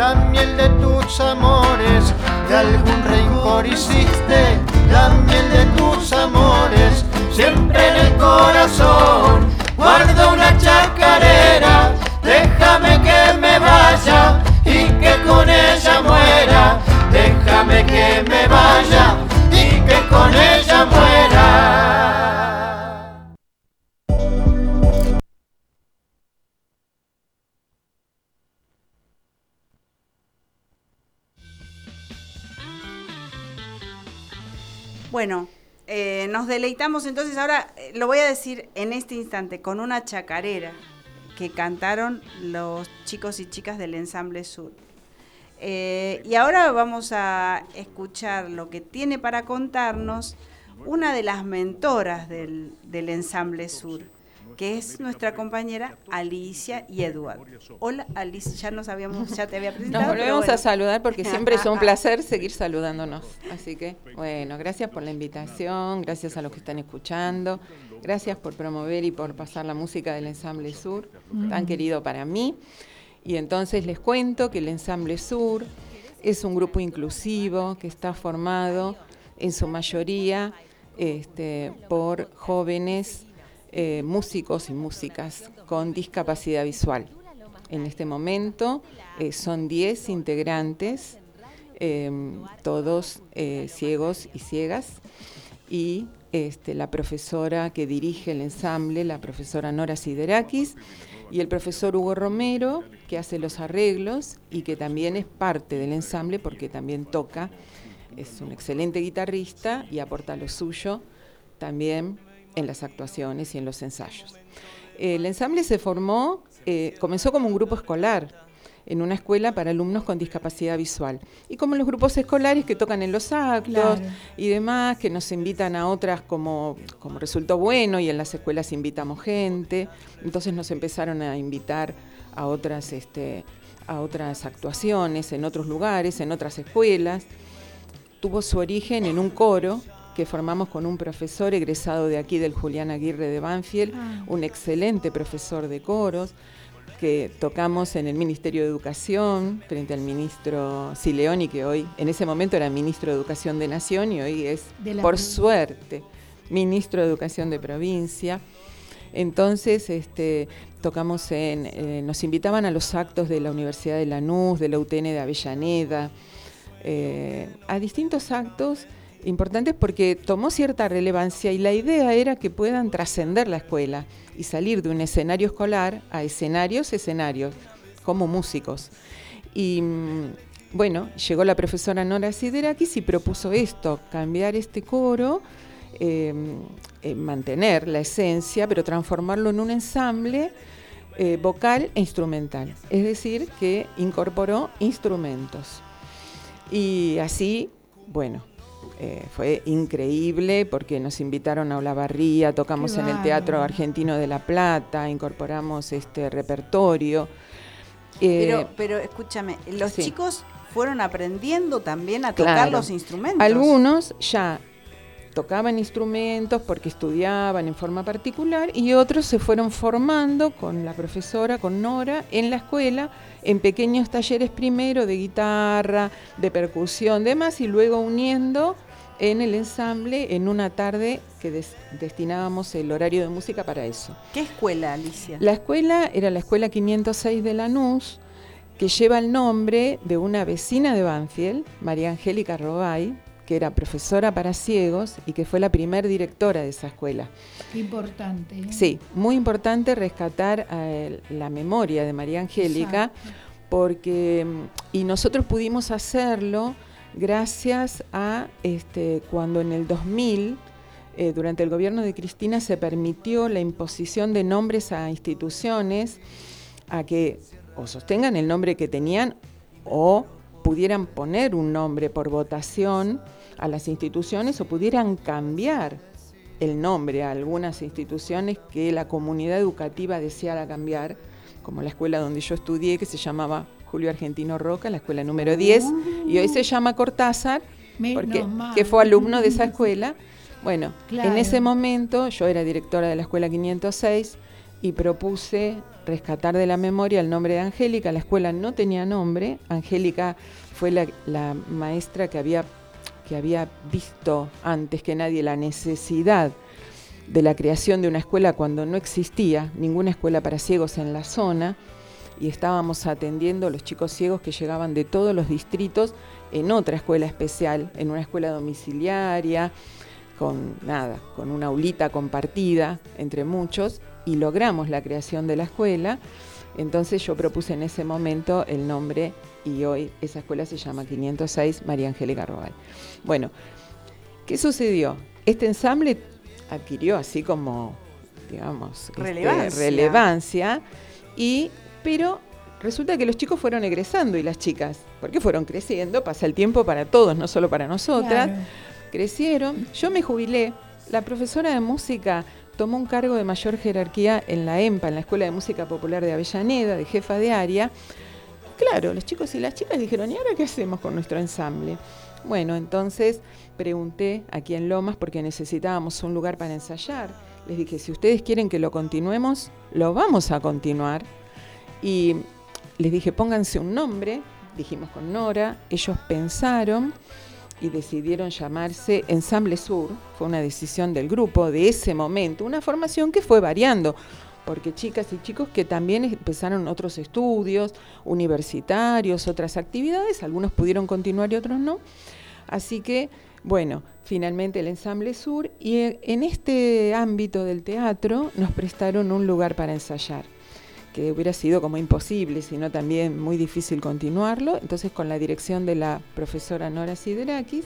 [SPEAKER 6] La miel de tus amores de algún rencor hiciste la miel de tus amores,
[SPEAKER 5] siempre en el corazón. Guardo una chacarera, déjame que me vaya y que con ella muera. Déjame que me vaya y que con ella muera.
[SPEAKER 2] Bueno, eh, nos deleitamos entonces ahora, eh, lo voy a decir en este instante, con una chacarera que cantaron los chicos y chicas del ensamble sur. Eh, y ahora vamos a escuchar lo que tiene para contarnos una de las mentoras del, del ensamble sur que es nuestra compañera Alicia y Eduardo. Hola Alicia, ya nos habíamos, ya te había presentado.
[SPEAKER 4] Nos volvemos a saludar porque siempre es un placer seguir saludándonos. Así que, bueno, gracias por la invitación, gracias a los que están escuchando, gracias por promover y por pasar la música del Ensamble Sur, tan querido para mí. Y entonces les cuento que el Ensamble Sur es un grupo inclusivo que está formado en su mayoría este, por jóvenes eh, músicos y músicas con discapacidad visual. En este momento eh, son 10 integrantes, em, todos eh, ciegos y ciegas, y este, la profesora que dirige el ensamble, la profesora Nora Siderakis, y el profesor Hugo Romero, que hace los arreglos y que también es parte del ensamble porque también toca, es un excelente guitarrista y aporta lo suyo también en las actuaciones y en los ensayos. El ensamble se formó, eh, comenzó como un grupo escolar en una escuela para alumnos con discapacidad visual. Y como los grupos escolares que tocan en los actos y demás, que nos invitan a otras como, como resultó bueno y en las escuelas invitamos gente, entonces nos empezaron a invitar a otras, este, a otras actuaciones en otros lugares, en otras escuelas. Tuvo su origen en un coro que formamos con un profesor egresado de aquí del Julián Aguirre de Banfield, ah. un excelente profesor de coros, que tocamos en el Ministerio de Educación frente al ministro Sileoni, que hoy, en ese momento era ministro de Educación de Nación y hoy es, por suerte, ministro de Educación de Provincia. Entonces, este, tocamos en, eh, nos invitaban a los actos de la Universidad de Lanús, de la UTN de Avellaneda, eh, a distintos actos importantes porque tomó cierta relevancia y la idea era que puedan trascender la escuela y salir de un escenario escolar a escenarios, escenarios, como músicos. Y mm, bueno, llegó la profesora Nora Siderakis y propuso esto, cambiar este coro, em, eh, mantener la esencia, pero transformarlo en un ensamble eh, vocal e instrumental. Es decir, que incorporó instrumentos. Y así, bueno, eh, fue increíble porque nos invitaron a Olavarría, tocamos en el Teatro Argentino de La Plata, incorporamos este repertorio.
[SPEAKER 2] Eh, pero, pero escúchame, los chicos fueron aprendiendo también a tocar los instrumentos.
[SPEAKER 4] Algunos ya tocaban instrumentos porque estudiaban en forma particular y otros se fueron formando con la profesora, con Nora, en la escuela, en pequeños talleres primero de guitarra, de percusión, demás, y luego uniendo en el ensamble en una tarde que destinábamos el horario de música para eso.
[SPEAKER 2] ¿Qué escuela, Alicia?
[SPEAKER 4] La escuela era la escuela 506 de Lanús, que lleva el nombre de una vecina de Banfield, María Angélica Robay, que era profesora para ciegos y que fue la primer directora de esa escuela.
[SPEAKER 1] Importante. ¿eh?
[SPEAKER 4] Sí, muy importante rescatar la memoria de María Angélica, porque y nosotros pudimos hacerlo gracias a este, cuando en el 2000, eh, durante el gobierno de Cristina, se permitió la imposición de nombres a instituciones a que o sostengan el nombre que tenían o pudieran poner un nombre por votación a las instituciones o pudieran cambiar el nombre a algunas instituciones que la comunidad educativa deseara cambiar, como la escuela donde yo estudié, que se llamaba Julio Argentino Roca, la escuela número 10, y hoy se llama Cortázar, porque, que fue alumno de esa escuela. Bueno, en ese momento yo era directora de la escuela 506 y propuse rescatar de la memoria el nombre de Angélica. La escuela no tenía nombre. Angélica fue la, maestra que había, que había visto antes que nadie la necesidad de la creación de una escuela cuando no existía ninguna escuela para ciegos en la zona y estábamos atendiendo a los chicos ciegos que llegaban de todos los distritos en otra escuela especial, en una escuela domiciliaria, con nada, con una aulita compartida entre muchos, y logramos la creación de la escuela. Entonces yo propuse en ese momento el nombre y hoy esa escuela se llama 506 María Angélica Robal. Bueno, ¿qué sucedió? Este ensamble adquirió así como, digamos, este,
[SPEAKER 2] Relevancia.
[SPEAKER 4] relevancia y pero resulta que los chicos fueron egresando y las chicas, porque fueron creciendo, pasa el tiempo para todos, no solo para nosotras,
[SPEAKER 1] Claro.
[SPEAKER 4] crecieron, yo me jubilé, la profesora de música tomó un cargo de mayor jerarquía en la EMPA, en la Escuela de Música Popular de Avellaneda, de jefa de área. Claro, los chicos y las chicas dijeron, ¿y ahora qué hacemos con nuestro ensamble? Bueno, entonces pregunté aquí en Lomas porque necesitábamos un lugar para ensayar. Les dije, si ustedes quieren que lo continuemos, lo vamos a continuar. Y les dije, pónganse un nombre, dijimos con Nora, ellos pensaron y decidieron llamarse Ensamble Sur, fue una decisión del grupo de ese momento, una formación que fue variando, porque chicas y chicos que también empezaron otros estudios universitarios, otras actividades, algunos pudieron continuar y otros no. Así que, bueno, finalmente el Ensamble Sur y en este ámbito del teatro nos prestaron un lugar para ensayar que hubiera sido como imposible, sino también muy difícil continuarlo. Entonces, con la dirección de la profesora Nora Siderakis,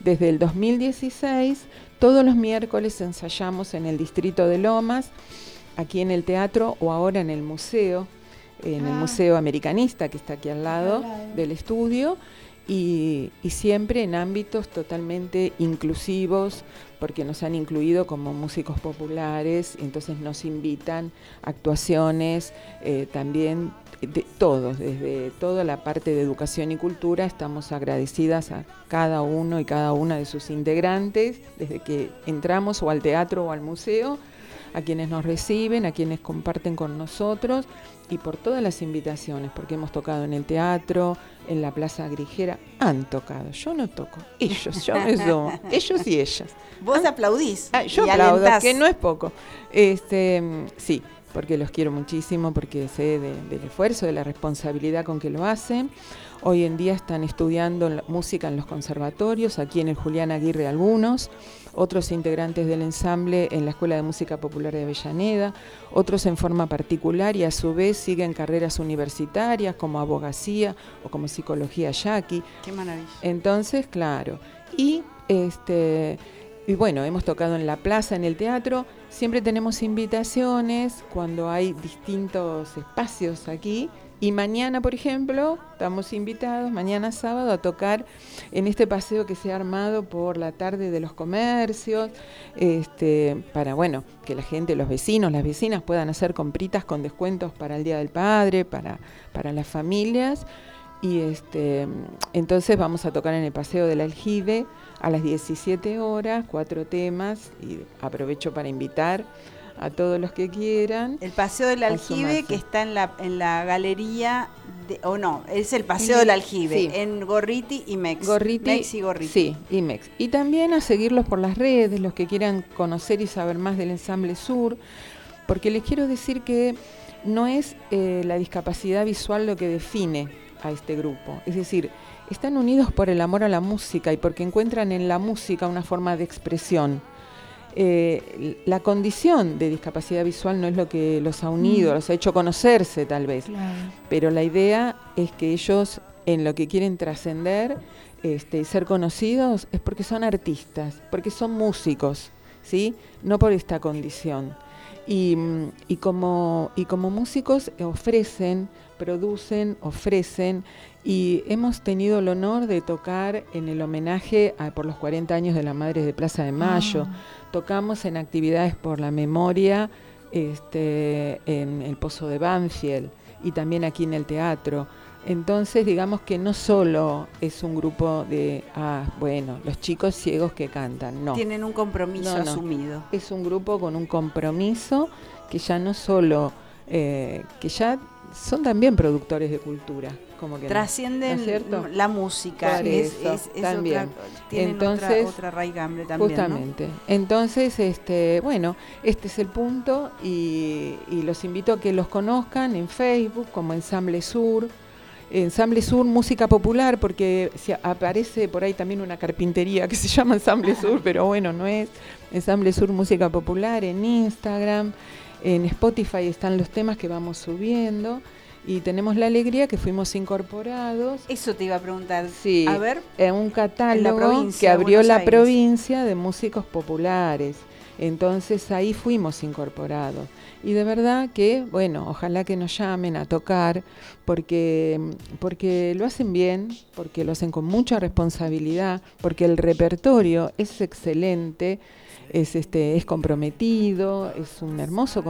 [SPEAKER 4] desde el 2016, todos los miércoles ensayamos en el distrito de Lomas, aquí en el teatro o ahora en el museo, en el
[SPEAKER 1] Ah.
[SPEAKER 4] Museo Americanista, que está aquí al lado, del estudio, y, y siempre en ámbitos totalmente inclusivos, porque nos han incluido como músicos populares, entonces nos invitan a actuaciones eh, también de todos, desde toda la parte de educación y cultura, estamos agradecidas a cada uno y cada una de sus integrantes, desde que entramos o al teatro o al museo, a quienes nos reciben, a quienes comparten con nosotros y por todas las invitaciones, porque hemos tocado en el teatro, en la Plaza Grigera, han tocado, yo no toco, ellos, yo me sumo, ellos y ellas.
[SPEAKER 2] Vos aplaudís.
[SPEAKER 4] Ah, yo
[SPEAKER 2] y
[SPEAKER 4] aplaudo,
[SPEAKER 2] alentás.
[SPEAKER 4] que no es poco. Este, sí, porque los quiero muchísimo, porque sé de- del esfuerzo, de la responsabilidad con que lo hacen. Hoy en día están estudiando música en los conservatorios, aquí en el Julián Aguirre algunos, otros integrantes del ensamble en la Escuela de Música Popular de Avellaneda, otros en forma particular y a su vez siguen carreras universitarias como abogacía o como psicología yaqui.
[SPEAKER 2] Qué maravilla.
[SPEAKER 4] Entonces, claro. Y este y bueno, hemos tocado en la plaza, en el teatro. Siempre tenemos invitaciones cuando hay distintos espacios aquí. Y mañana, por ejemplo, estamos invitados, mañana sábado, a tocar en este paseo que se ha armado por la tarde de los comercios, este, para, bueno, que la gente, los vecinos, las vecinas puedan hacer compritas con descuentos para el Día del Padre, para, para las familias. Y este, entonces vamos a tocar en el Paseo del Aljibe a las 17 horas, cuatro temas, y aprovecho para invitar a todos los que quieran.
[SPEAKER 2] El Paseo del Aljibe que está en la, en la galería, o no, es el Paseo del Aljibe,
[SPEAKER 4] sí.
[SPEAKER 2] en Gorriti y Mex.
[SPEAKER 4] Gorriti,
[SPEAKER 2] Mex y Gorriti.
[SPEAKER 4] Sí, y Mex. Y también a seguirlos por las redes, los que quieran conocer y saber más del Ensamble Sur, porque les quiero decir que no es eh, la discapacidad visual lo que define a este grupo. Es decir, están unidos por el amor a la música y porque encuentran en la música una forma de expresión. Eh, la condición de discapacidad visual no es lo que los ha unido,
[SPEAKER 1] Mm.
[SPEAKER 4] los ha hecho conocerse tal vez
[SPEAKER 1] Claro.
[SPEAKER 4] pero la idea es que ellos en lo que quieren trascender este, ser conocidos es porque son artistas, porque son músicos, ¿sí? No por esta condición. Y, mm, y como, y como músicos ofrecen, producen, ofrecen, y hemos tenido el honor de tocar en el homenaje a- por los 40 años de la Madre de Plaza de Mayo.
[SPEAKER 1] Ah.
[SPEAKER 4] Tocamos en actividades por la memoria este, en el Pozo de Banfield y también aquí en el teatro. Entonces, digamos que no solo es un grupo de, ah, bueno, los chicos ciegos que cantan, no.
[SPEAKER 2] Tienen un compromiso
[SPEAKER 4] No, no.
[SPEAKER 2] asumido.
[SPEAKER 4] Es un grupo con un compromiso que ya no solo, eh, que ya son también productores de cultura. Como que no, ¿no
[SPEAKER 2] Trascienden la música. Es, es- es
[SPEAKER 4] también.
[SPEAKER 2] otra, tienen
[SPEAKER 4] Entonces,
[SPEAKER 2] otra, otra raigambre también. ¿no?
[SPEAKER 4] Justamente. Entonces, este, bueno, este es el punto y, y los invito a que los conozcan en Facebook como Ensamble Sur. Ensamble Sur Música Popular, porque si aparece por ahí también una carpintería que se llama Ensamble Sur, pero bueno, no es. Ensamble Sur Música Popular en Instagram, en Spotify están los temas que vamos subiendo y tenemos la alegría que fuimos incorporados
[SPEAKER 2] Eso te iba a preguntar.
[SPEAKER 4] Sí,
[SPEAKER 2] A ver,
[SPEAKER 4] en un catálogo que abrió la
[SPEAKER 2] Aires.
[SPEAKER 4] provincia de músicos populares. Entonces ahí fuimos incorporados. Y de verdad que, bueno, ojalá que nos llamen a tocar, porque, porque lo hacen bien, porque lo hacen con mucha responsabilidad, porque el repertorio es excelente, es, este, es comprometido, es un hermoso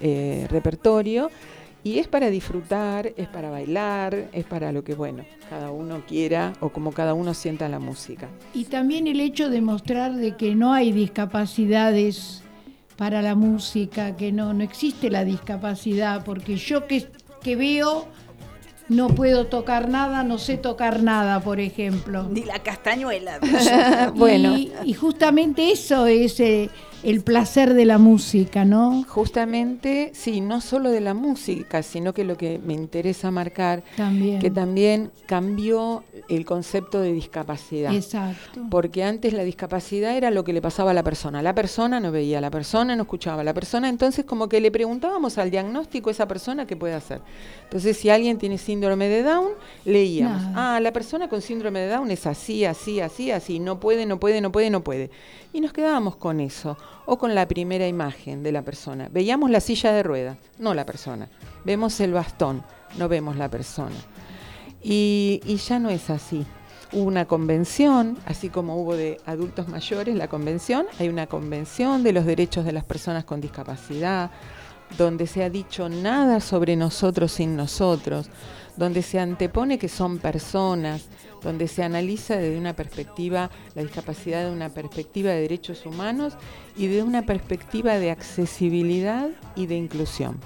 [SPEAKER 4] eh, repertorio. Y es para disfrutar, es para bailar, es para lo que, bueno, cada uno quiera o como cada uno sienta la música.
[SPEAKER 1] Y también el hecho de mostrar de que no hay discapacidades para la música, que no, no existe la discapacidad, porque yo que, que veo no puedo tocar nada, no sé tocar nada, por ejemplo.
[SPEAKER 2] ni la castañuela.
[SPEAKER 4] Bueno.
[SPEAKER 1] Y, y justamente eso es eh, el placer de la música, ¿no?
[SPEAKER 4] Justamente, sí, no solo de la música, sino que lo que me interesa marcar,
[SPEAKER 1] También.
[SPEAKER 4] que también cambió el concepto de discapacidad.
[SPEAKER 1] Exacto.
[SPEAKER 4] Porque antes la discapacidad era lo que le pasaba a la persona. La persona no veía, la persona no escuchaba, la persona entonces como que le preguntábamos al diagnóstico a esa persona qué puede hacer. Entonces si alguien tiene síndrome de Down, leíamos,
[SPEAKER 1] Nada.
[SPEAKER 4] ah, la persona con síndrome de Down es así, así, así, así, no puede, no puede, no puede, no puede. Y nos quedábamos con eso, o con la primera imagen de la persona. Veíamos la silla de ruedas, no la persona. Vemos el bastón, no vemos la persona. Y, y ya no es así. Hubo una convención, así como hubo de adultos mayores la convención, hay una convención de los derechos de las personas con discapacidad, donde se ha dicho nada sobre nosotros sin nosotros, donde se antepone que son personas, donde se analiza desde una perspectiva, la discapacidad de una perspectiva de derechos humanos y de una perspectiva de accesibilidad y de inclusión.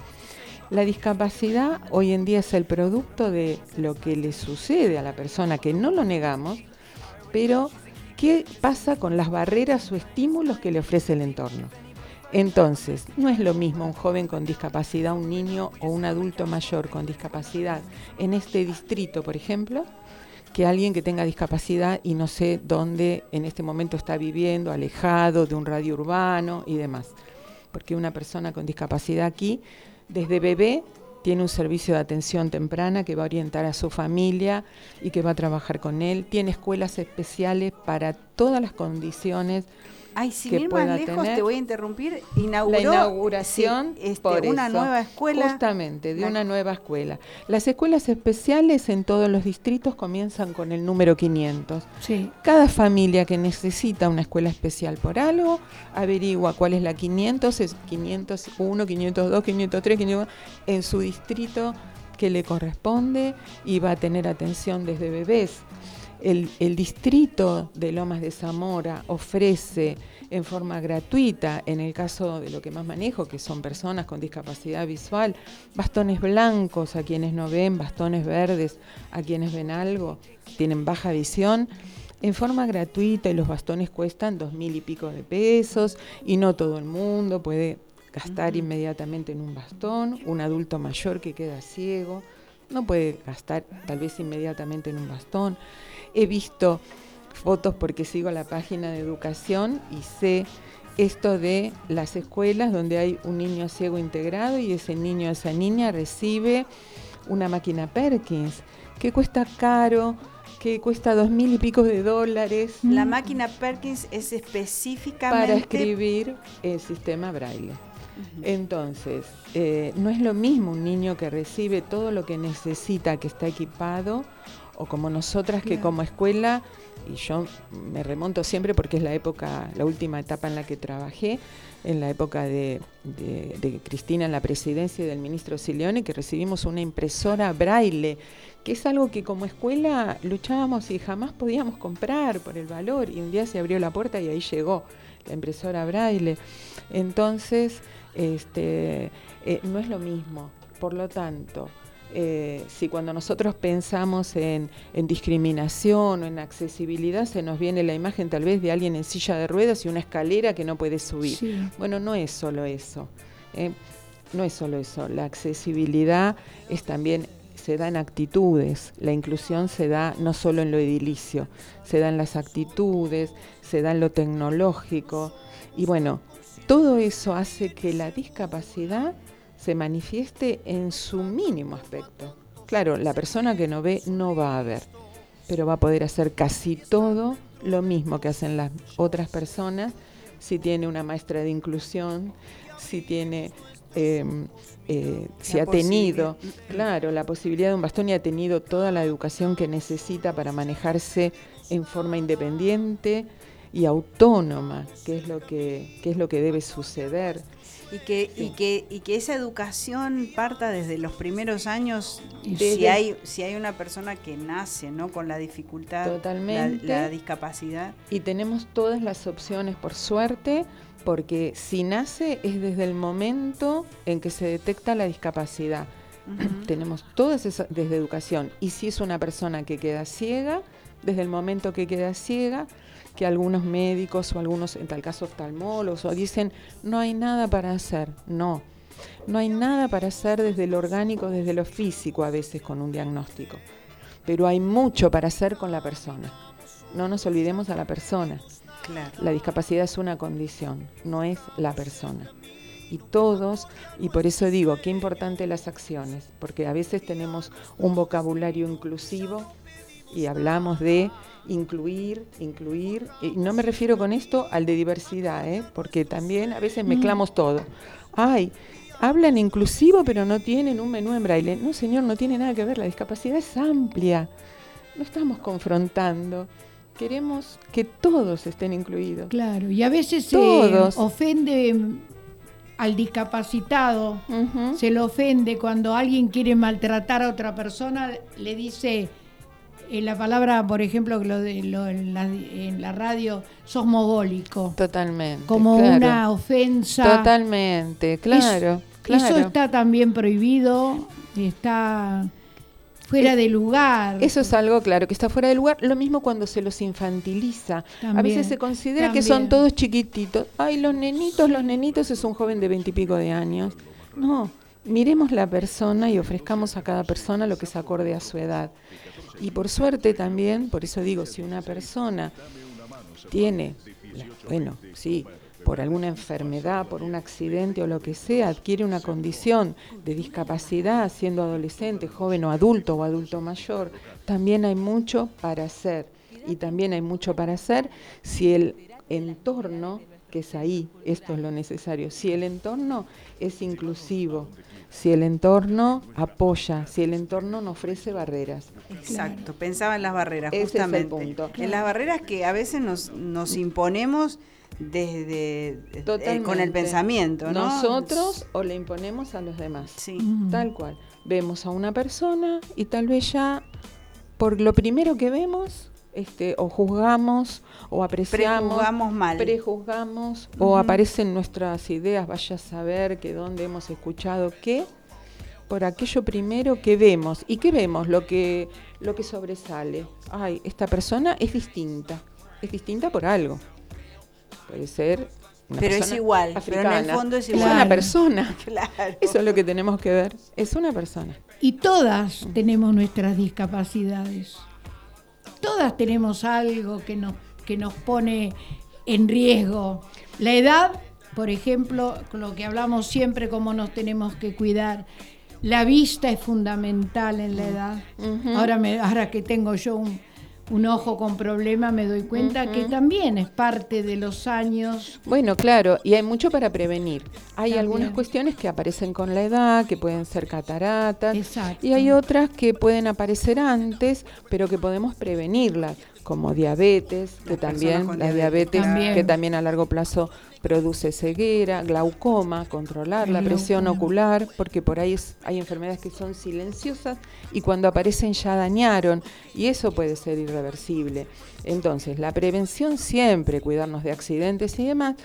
[SPEAKER 4] La discapacidad hoy en día es el producto de lo que le sucede a la persona, que no lo negamos, pero ¿qué pasa con las barreras o estímulos que le ofrece el entorno? Entonces, no es lo mismo un joven con discapacidad, un niño o un adulto mayor con discapacidad en este distrito, por ejemplo, que alguien que tenga discapacidad y no sé dónde en este momento está viviendo, alejado de un radio urbano y demás. Porque una persona con discapacidad aquí, desde bebé, tiene un servicio de atención temprana que va a orientar a su familia y que va a trabajar con él. Tiene escuelas especiales para todas las condiciones
[SPEAKER 2] Ay, sin
[SPEAKER 4] que
[SPEAKER 2] ir más lejos, te voy a interrumpir. Inauguró
[SPEAKER 4] la inauguración
[SPEAKER 2] sí, este,
[SPEAKER 4] por
[SPEAKER 2] una
[SPEAKER 4] eso,
[SPEAKER 2] nueva escuela.
[SPEAKER 4] justamente de
[SPEAKER 2] La-
[SPEAKER 4] una nueva escuela las escuelas especiales en todos los distritos comienzan con el número 500
[SPEAKER 1] Sí.
[SPEAKER 4] cada familia que necesita una escuela especial por algo averigua cuál es la 500 es 501 502 503 500 en su distrito que le corresponde y va a tener atención desde bebés el, el distrito de Lomas de Zamora ofrece en forma gratuita, en el caso de lo que más manejo, que son personas con discapacidad visual, bastones blancos a quienes no ven, bastones verdes a quienes ven algo, tienen baja visión, en forma gratuita y los bastones cuestan dos mil y pico de pesos y no todo el mundo puede gastar inmediatamente en un bastón, un adulto mayor que queda ciego no puede gastar tal vez inmediatamente en un bastón. He visto fotos porque sigo la página de educación y sé esto de las escuelas donde hay un niño ciego integrado y ese niño, esa niña recibe una máquina Perkins que cuesta caro, que cuesta dos mil y pico de dólares.
[SPEAKER 2] La máquina Perkins es específicamente
[SPEAKER 4] para escribir el sistema braille. Entonces, eh, no es lo mismo un niño que recibe todo lo que necesita, que está equipado, o como nosotras que como escuela, y yo me remonto siempre porque es la época, la última etapa en la que trabajé, en la época de, de- de Cristina en la presidencia y del ministro Sileone, que recibimos una impresora braille, que es algo que como escuela luchábamos y jamás podíamos comprar por el valor, y un día se abrió la puerta y ahí llegó la impresora braille. Entonces, este, eh, no es lo mismo. Por lo tanto, eh, si cuando nosotros pensamos en, en, discriminación o en accesibilidad, se nos viene la imagen tal vez de alguien en silla de ruedas y una escalera que no puede subir. Bueno, no es solo eso. ¿eh? no es solo eso. La accesibilidad es también se da en actitudes, la inclusión se da no solo en lo edilicio, se da en las actitudes, se da en lo tecnológico y bueno, todo eso hace que la discapacidad se manifieste en su mínimo aspecto. Claro, la persona que no ve no va a ver, pero va a poder hacer casi todo lo mismo que hacen las otras personas si tiene una maestra de inclusión, si tiene em, eh, si ha tenido, claro, la posibilidad de un bastón y ha tenido toda la educación que necesita para manejarse en forma independiente y autónoma, que es lo que, que es lo que debe suceder.
[SPEAKER 2] Y que, y, que, y que esa educación parta desde los primeros años, si, hay, si hay una persona que nace ¿no? con la dificultad,
[SPEAKER 4] totalmente,
[SPEAKER 2] la, discapacidad.
[SPEAKER 4] Y tenemos todas las opciones, por suerte, porque si nace es desde el momento en que se detecta la discapacidad. Tenemos todas esas desde educación. Y si es una persona que queda ciega, desde el momento que queda ciega, que algunos médicos o algunos, en tal caso oftalmólogos, o dicen, no hay nada para hacer. No, no hay nada para hacer desde lo orgánico, desde lo físico a veces con un diagnóstico. Pero hay mucho para hacer con la persona. No nos olvidemos a la persona. La discapacidad es una condición, no es la persona. Y todos, y por eso digo, qué importante las acciones, porque a veces tenemos un vocabulario inclusivo y hablamos de incluir, incluir, y no me refiero con esto al de diversidad, ¿eh? porque también a veces mezclamos mm. todo. Ay, hablan inclusivo pero no tienen un menú en braille. No, señor, no tiene nada que ver, la discapacidad es amplia. No estamos confrontando. Queremos que todos estén incluidos.
[SPEAKER 1] Claro, y a veces se ofende al discapacitado, se le ofende cuando alguien quiere maltratar a otra persona, le dice en la palabra, por ejemplo, lo de, en, la, radio, sos mogólico.
[SPEAKER 4] Totalmente.
[SPEAKER 1] Como una ofensa.
[SPEAKER 4] Totalmente, claro, claro.
[SPEAKER 1] Eso está también prohibido, está fuera de lugar.
[SPEAKER 4] Eso es algo, claro, que está fuera de lugar. Lo mismo cuando se los infantiliza. a veces se considera que son todos chiquititos. Ay, los nenitos, los nenitos es un joven de veintipico de años. No, miremos la persona y ofrezcamos a cada persona lo que se acorde a su edad. Y por suerte también, por eso digo, si una persona tiene, bueno, sí, por alguna enfermedad, por un accidente o lo que sea, adquiere una condición de discapacidad siendo adolescente, joven o adulto o adulto mayor, también hay mucho para hacer. Y también hay mucho para hacer si el entorno, que es ahí, esto es lo necesario, si el entorno es inclusivo, si el entorno apoya, si el entorno no ofrece barreras.
[SPEAKER 2] Exacto, pensaba en las barreras, justamente. En las barreras que a veces nos, nos imponemos desde eh, con el pensamiento, ¿no?
[SPEAKER 4] Nosotros o le imponemos a los demás. Sí. Tal cual. Vemos a una persona y tal vez ya por lo primero que vemos este, o juzgamos o apreciamos,
[SPEAKER 2] prejuzgamos mal,
[SPEAKER 4] prejuzgamos o aparecen nuestras ideas, vaya a saber que dónde hemos escuchado qué por aquello primero que vemos y qué vemos lo que lo que sobresale. Ay, esta persona es distinta, es distinta por algo. Puede ser
[SPEAKER 2] pero es igual, pero en el fondo es igual.
[SPEAKER 4] Es una persona. Eso es lo que tenemos que ver. Es una persona.
[SPEAKER 1] Y todas tenemos nuestras discapacidades. Todas tenemos algo que nos, que nos pone en riesgo. La edad, por ejemplo, con lo que hablamos siempre, cómo nos tenemos que cuidar. La vista es fundamental en la edad. ahora, me, ahora que tengo yo un, un ojo con problema, me doy cuenta que también es parte de los años.
[SPEAKER 4] Bueno, claro, y hay mucho para prevenir. Hay algunas cuestiones que aparecen con la edad, que pueden ser cataratas, y hay otras que pueden aparecer antes, pero que podemos prevenirlas, como diabetes, que también la diabetes, que también a largo plazo produce ceguera, glaucoma, controlar la presión ocular, porque por ahí hay enfermedades que son silenciosas y cuando aparecen ya dañaron y eso puede ser irreversible. Entonces, la prevención siempre, cuidarnos de accidentes y demás,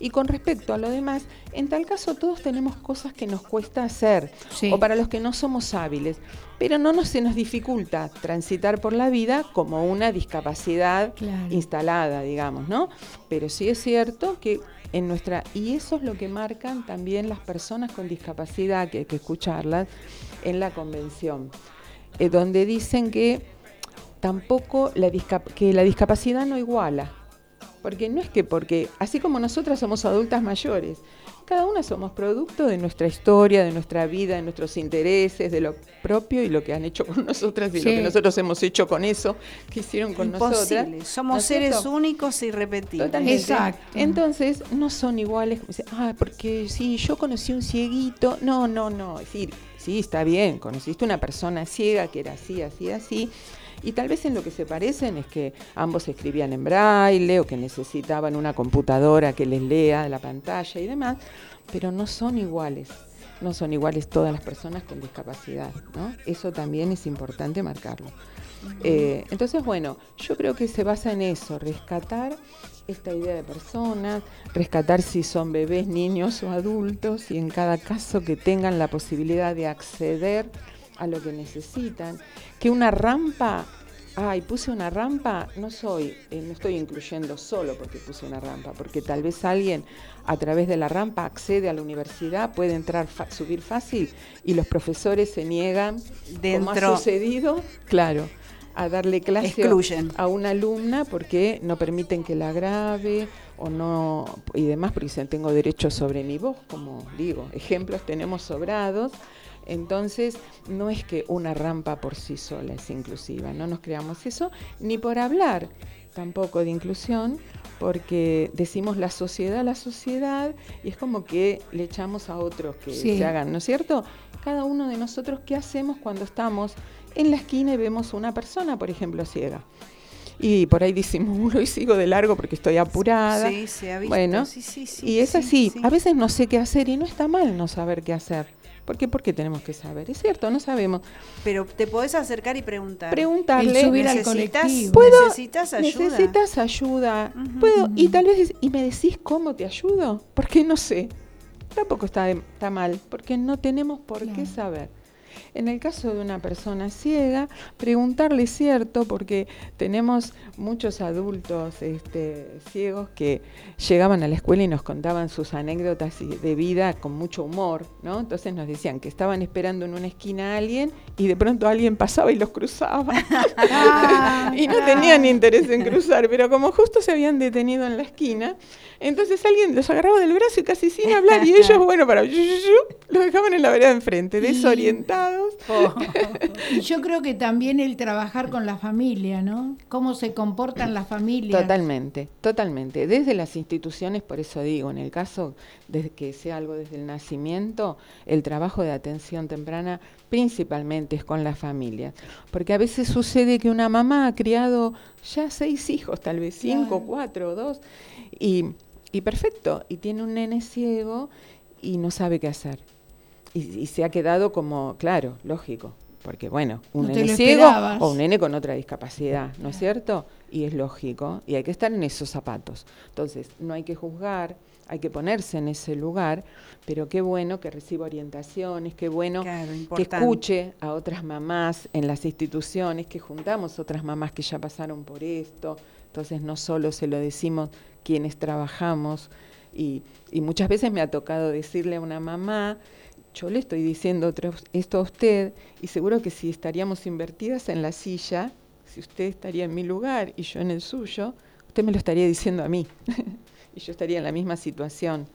[SPEAKER 4] Y con respecto a lo demás, en tal caso todos tenemos cosas que nos cuesta hacer,
[SPEAKER 1] Sí.
[SPEAKER 4] o para los que no somos hábiles, pero no nos, se nos dificulta transitar por la vida como una discapacidad
[SPEAKER 1] Claro.
[SPEAKER 4] instalada, digamos, ¿no? Pero sí es cierto que en nuestra, y eso es lo que marcan también las personas con discapacidad, que hay que escucharlas, en la convención, eh, donde dicen que tampoco la, discap- que la discapacidad no iguala. Porque no es que porque, así como nosotras somos adultas mayores, cada una somos producto de nuestra historia, de nuestra vida, de nuestros intereses, de lo propio y lo que han hecho con nosotras y lo que nosotros hemos hecho con eso, que hicieron con nosotras.
[SPEAKER 2] Imposible. Somos
[SPEAKER 4] ¿No es
[SPEAKER 2] seres
[SPEAKER 4] cierto?
[SPEAKER 2] únicos e irrepetibles.
[SPEAKER 4] Totalmente.
[SPEAKER 1] Exacto.
[SPEAKER 4] Entonces, no son iguales. como dice, Ah, porque sí, yo conocí un cieguito. No, no, no. Es decir, sí, está bien. Conociste una persona ciega que era así, así, así. Y tal vez en lo que se parecen es que ambos escribían en braille o que necesitaban una computadora que les lea la pantalla y demás, pero no son iguales. No son iguales todas las personas con discapacidad, ¿no? Eso también es importante marcarlo. Eh, entonces, bueno, yo creo que se basa en eso, rescatar esta idea de personas, rescatar si son bebés, niños o adultos y en cada caso que tengan la posibilidad de acceder a lo que necesitan. Que una rampa, ay, puse una rampa, no soy, eh, no estoy incluyendo solo porque puse una rampa, porque tal vez alguien a través de la rampa accede a la universidad, puede entrar, subir fácil y los profesores se niegan, como
[SPEAKER 2] Dentro-
[SPEAKER 4] ha sucedido, claro, a darle clase
[SPEAKER 2] Excluyen.
[SPEAKER 4] a una alumna porque no permiten que la grabe o no y demás porque dicen tengo derecho sobre mi voz, como digo, ejemplos tenemos sobrados. Entonces, no es que una rampa por sí sola es inclusiva, no nos creamos eso, ni por hablar tampoco de inclusión, porque decimos la sociedad, la sociedad, y es como que le echamos a otros que
[SPEAKER 1] Sí.
[SPEAKER 4] se hagan, ¿no es cierto? Cada uno de nosotros, ¿qué hacemos cuando estamos en la esquina y vemos una persona, por ejemplo, ciega? Y por ahí disimulo y sigo de largo porque estoy apurada.
[SPEAKER 2] Sí, se ha visto.
[SPEAKER 4] Bueno,
[SPEAKER 2] Sí, sí, sí,
[SPEAKER 4] y es
[SPEAKER 2] sí,
[SPEAKER 4] así,
[SPEAKER 2] sí.
[SPEAKER 4] a veces no sé qué hacer y no está mal no saber qué hacer. ¿Por qué? Porque tenemos que saber. Es cierto, no sabemos.
[SPEAKER 2] Pero te podés acercar y preguntar.
[SPEAKER 4] Preguntarle.
[SPEAKER 1] El subir al
[SPEAKER 2] ¿Necesitas,
[SPEAKER 1] colectivo.
[SPEAKER 4] ¿Puedo-
[SPEAKER 2] necesitas ayuda?
[SPEAKER 4] Necesitas ayuda. Puedo, y tal vez, y me decís cómo te ayudo, porque no sé. Tampoco está, de- está mal, porque no tenemos por qué saber. En el caso de una persona ciega, preguntarle cierto, porque tenemos muchos adultos este, ciegos que llegaban a la escuela y nos contaban sus anécdotas de vida con mucho humor, ¿no? Entonces nos decían que estaban esperando en una esquina a alguien y de pronto alguien pasaba y los cruzaba.
[SPEAKER 1] Ah,
[SPEAKER 4] y no tenían interés en cruzar, pero como justo se habían detenido en la esquina, entonces alguien los agarraba del brazo y casi sin hablar, y ellos, bueno, para los dejaban en la vereda enfrente,
[SPEAKER 1] Y-
[SPEAKER 2] Oh.
[SPEAKER 1] Y yo creo que también el trabajar con la familia, ¿no? Cómo se comportan las familias.
[SPEAKER 4] Totalmente, totalmente. Desde las instituciones, por eso digo, en el caso de que sea algo desde el nacimiento, el trabajo de atención temprana principalmente es con la familia. Porque a veces sucede que una mamá ha criado ya seis hijos, tal vez cinco,
[SPEAKER 1] Claro.
[SPEAKER 4] cuatro, dos, y, y perfecto, y tiene un nene ciego y no sabe qué hacer. Y, y se ha quedado como, claro, lógico, porque bueno, un
[SPEAKER 1] No
[SPEAKER 4] nene ciego o un nene con otra discapacidad, ¿no es cierto? Y es lógico, y hay que estar en esos zapatos. Entonces, no hay que juzgar, hay que ponerse en ese lugar, pero qué bueno que reciba orientaciones, qué bueno
[SPEAKER 2] Claro,
[SPEAKER 4] que escuche a otras mamás en las instituciones, que juntamos otras mamás que ya pasaron por esto, entonces no solo se lo decimos quienes trabajamos, y, y muchas veces me ha tocado decirle a una mamá, yo le estoy diciendo otro- esto a usted, y seguro que si estaríamos invertidas en la silla, si usted estaría en mi lugar y yo en el suyo, usted me lo estaría diciendo a mí, y yo estaría en la misma situación.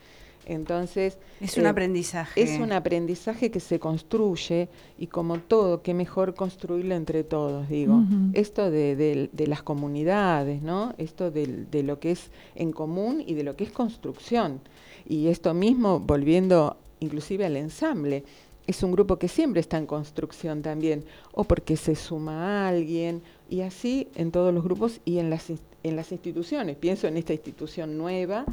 [SPEAKER 4] Entonces,
[SPEAKER 2] Es un
[SPEAKER 4] eh,
[SPEAKER 2] aprendizaje.
[SPEAKER 4] es un aprendizaje que se construye y como todo, qué mejor construirlo entre todos, digo. Esto de, de- de las comunidades, ¿no? Esto del- de, lo que es en común y de lo que es construcción. Y esto mismo, volviendo inclusive al ensamble, es un grupo que siempre está en construcción también, o porque se suma a alguien, y así en todos los grupos y en las, en las instituciones. Pienso en esta institución nueva,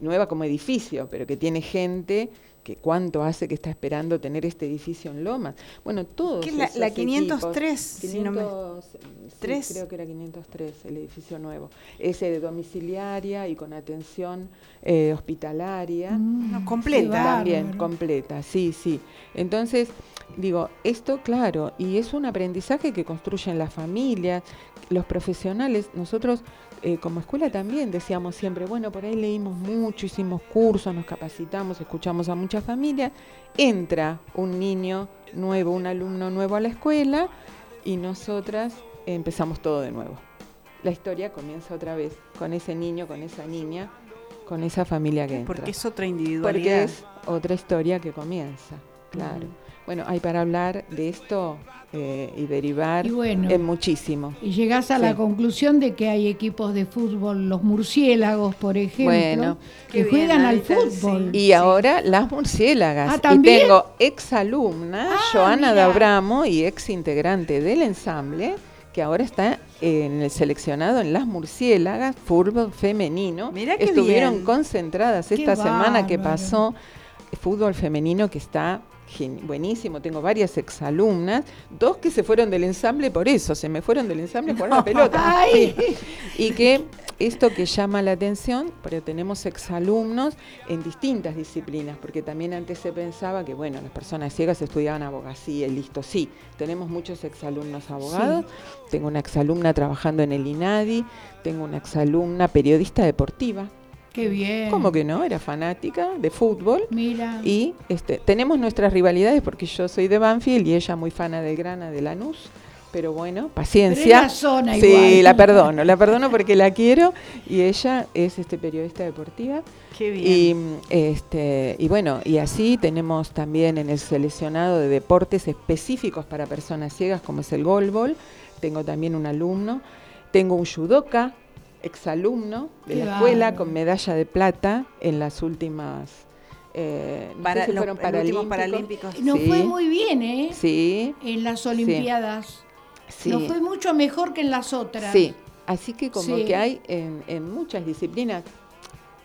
[SPEAKER 4] nueva como edificio, pero que tiene gente que cuánto hace que está esperando tener este edificio en Lomas. Bueno, todos
[SPEAKER 2] ¿Qué es la- la 503,
[SPEAKER 4] equipos,
[SPEAKER 2] si no me-
[SPEAKER 4] 500, sí,
[SPEAKER 2] ¿Tres?
[SPEAKER 4] creo que era 503 el edificio nuevo. Ese de domiciliaria y con atención eh, hospitalaria.
[SPEAKER 2] No,
[SPEAKER 1] Sí,
[SPEAKER 2] completa.
[SPEAKER 4] También, completa, sí, sí. Entonces, digo, esto claro, y es un aprendizaje que construyen las familias, los profesionales, nosotros eh, como escuela también decíamos siempre, bueno, por ahí leímos mucho, hicimos cursos, nos capacitamos, escuchamos a muchas familias, entra un niño nuevo, un alumno nuevo a la escuela y nosotras empezamos todo de nuevo. La historia comienza otra vez con ese niño, con esa niña, con esa familia que entra.
[SPEAKER 2] Porque es otra
[SPEAKER 4] Porque
[SPEAKER 2] individualidad.
[SPEAKER 4] es otra historia que comienza, claro. Bueno, hay para hablar de esto eh, y derivar
[SPEAKER 1] Y bueno.
[SPEAKER 4] en muchísimo.
[SPEAKER 1] Y llegás a la conclusión de que hay equipos de fútbol, los murciélagos, por ejemplo,
[SPEAKER 4] Bueno.
[SPEAKER 1] que
[SPEAKER 2] bien,
[SPEAKER 1] juegan al fútbol.
[SPEAKER 2] sí.
[SPEAKER 4] Y ahora las murciélagas.
[SPEAKER 1] Ah,
[SPEAKER 4] y
[SPEAKER 1] ¿también?
[SPEAKER 4] tengo exalumna,
[SPEAKER 1] Ah,
[SPEAKER 4] Joana. Dabramo, y ex integrante del ensamble, que ahora está en el seleccionado en las murciélagas, fútbol femenino.
[SPEAKER 2] Mirá
[SPEAKER 4] Estuvieron
[SPEAKER 2] bien.
[SPEAKER 4] Concentradas esta semana que pasó, fútbol femenino que está buenísimo. Tengo varias exalumnas, dos que se fueron del ensamble por eso, se me fueron del ensamble a la pelota.
[SPEAKER 1] Ay.
[SPEAKER 4] Y que esto que llama la atención, pero tenemos exalumnos en distintas disciplinas, porque también antes se pensaba que, bueno, las personas ciegas estudiaban abogacía y listo. Sí, tenemos muchos exalumnos abogados. Tengo una exalumna trabajando en el INADI, tengo una exalumna periodista deportiva.
[SPEAKER 1] Qué bien.
[SPEAKER 4] ¿Cómo que no? Era fanática de fútbol.
[SPEAKER 1] Mira.
[SPEAKER 4] Y este, tenemos nuestras rivalidades porque yo soy de Banfield y ella muy fana del Grana de Lanús. Pero bueno, paciencia.
[SPEAKER 1] Pero la zona
[SPEAKER 4] sí,
[SPEAKER 1] igual.
[SPEAKER 4] la perdono, la perdono porque la quiero y ella es este periodista deportiva.
[SPEAKER 2] Qué bien.
[SPEAKER 4] Y este y bueno, y así tenemos también en el seleccionado de deportes específicos para personas ciegas como es el golbol. Tengo también un alumno, tengo un judoka, exalumno de
[SPEAKER 1] Qué
[SPEAKER 4] la escuela con medalla de plata en las últimas eh, no sé si fueron paralímpicos.
[SPEAKER 2] paralímpicos.
[SPEAKER 1] Nos
[SPEAKER 4] Sí.
[SPEAKER 1] fue muy bien, ¿eh?
[SPEAKER 4] Sí,
[SPEAKER 1] En las Olimpiadas.
[SPEAKER 4] sí.
[SPEAKER 1] Nos fue mucho mejor que en las otras.
[SPEAKER 4] Sí, así que como
[SPEAKER 1] Sí.
[SPEAKER 4] que hay en, en muchas disciplinas.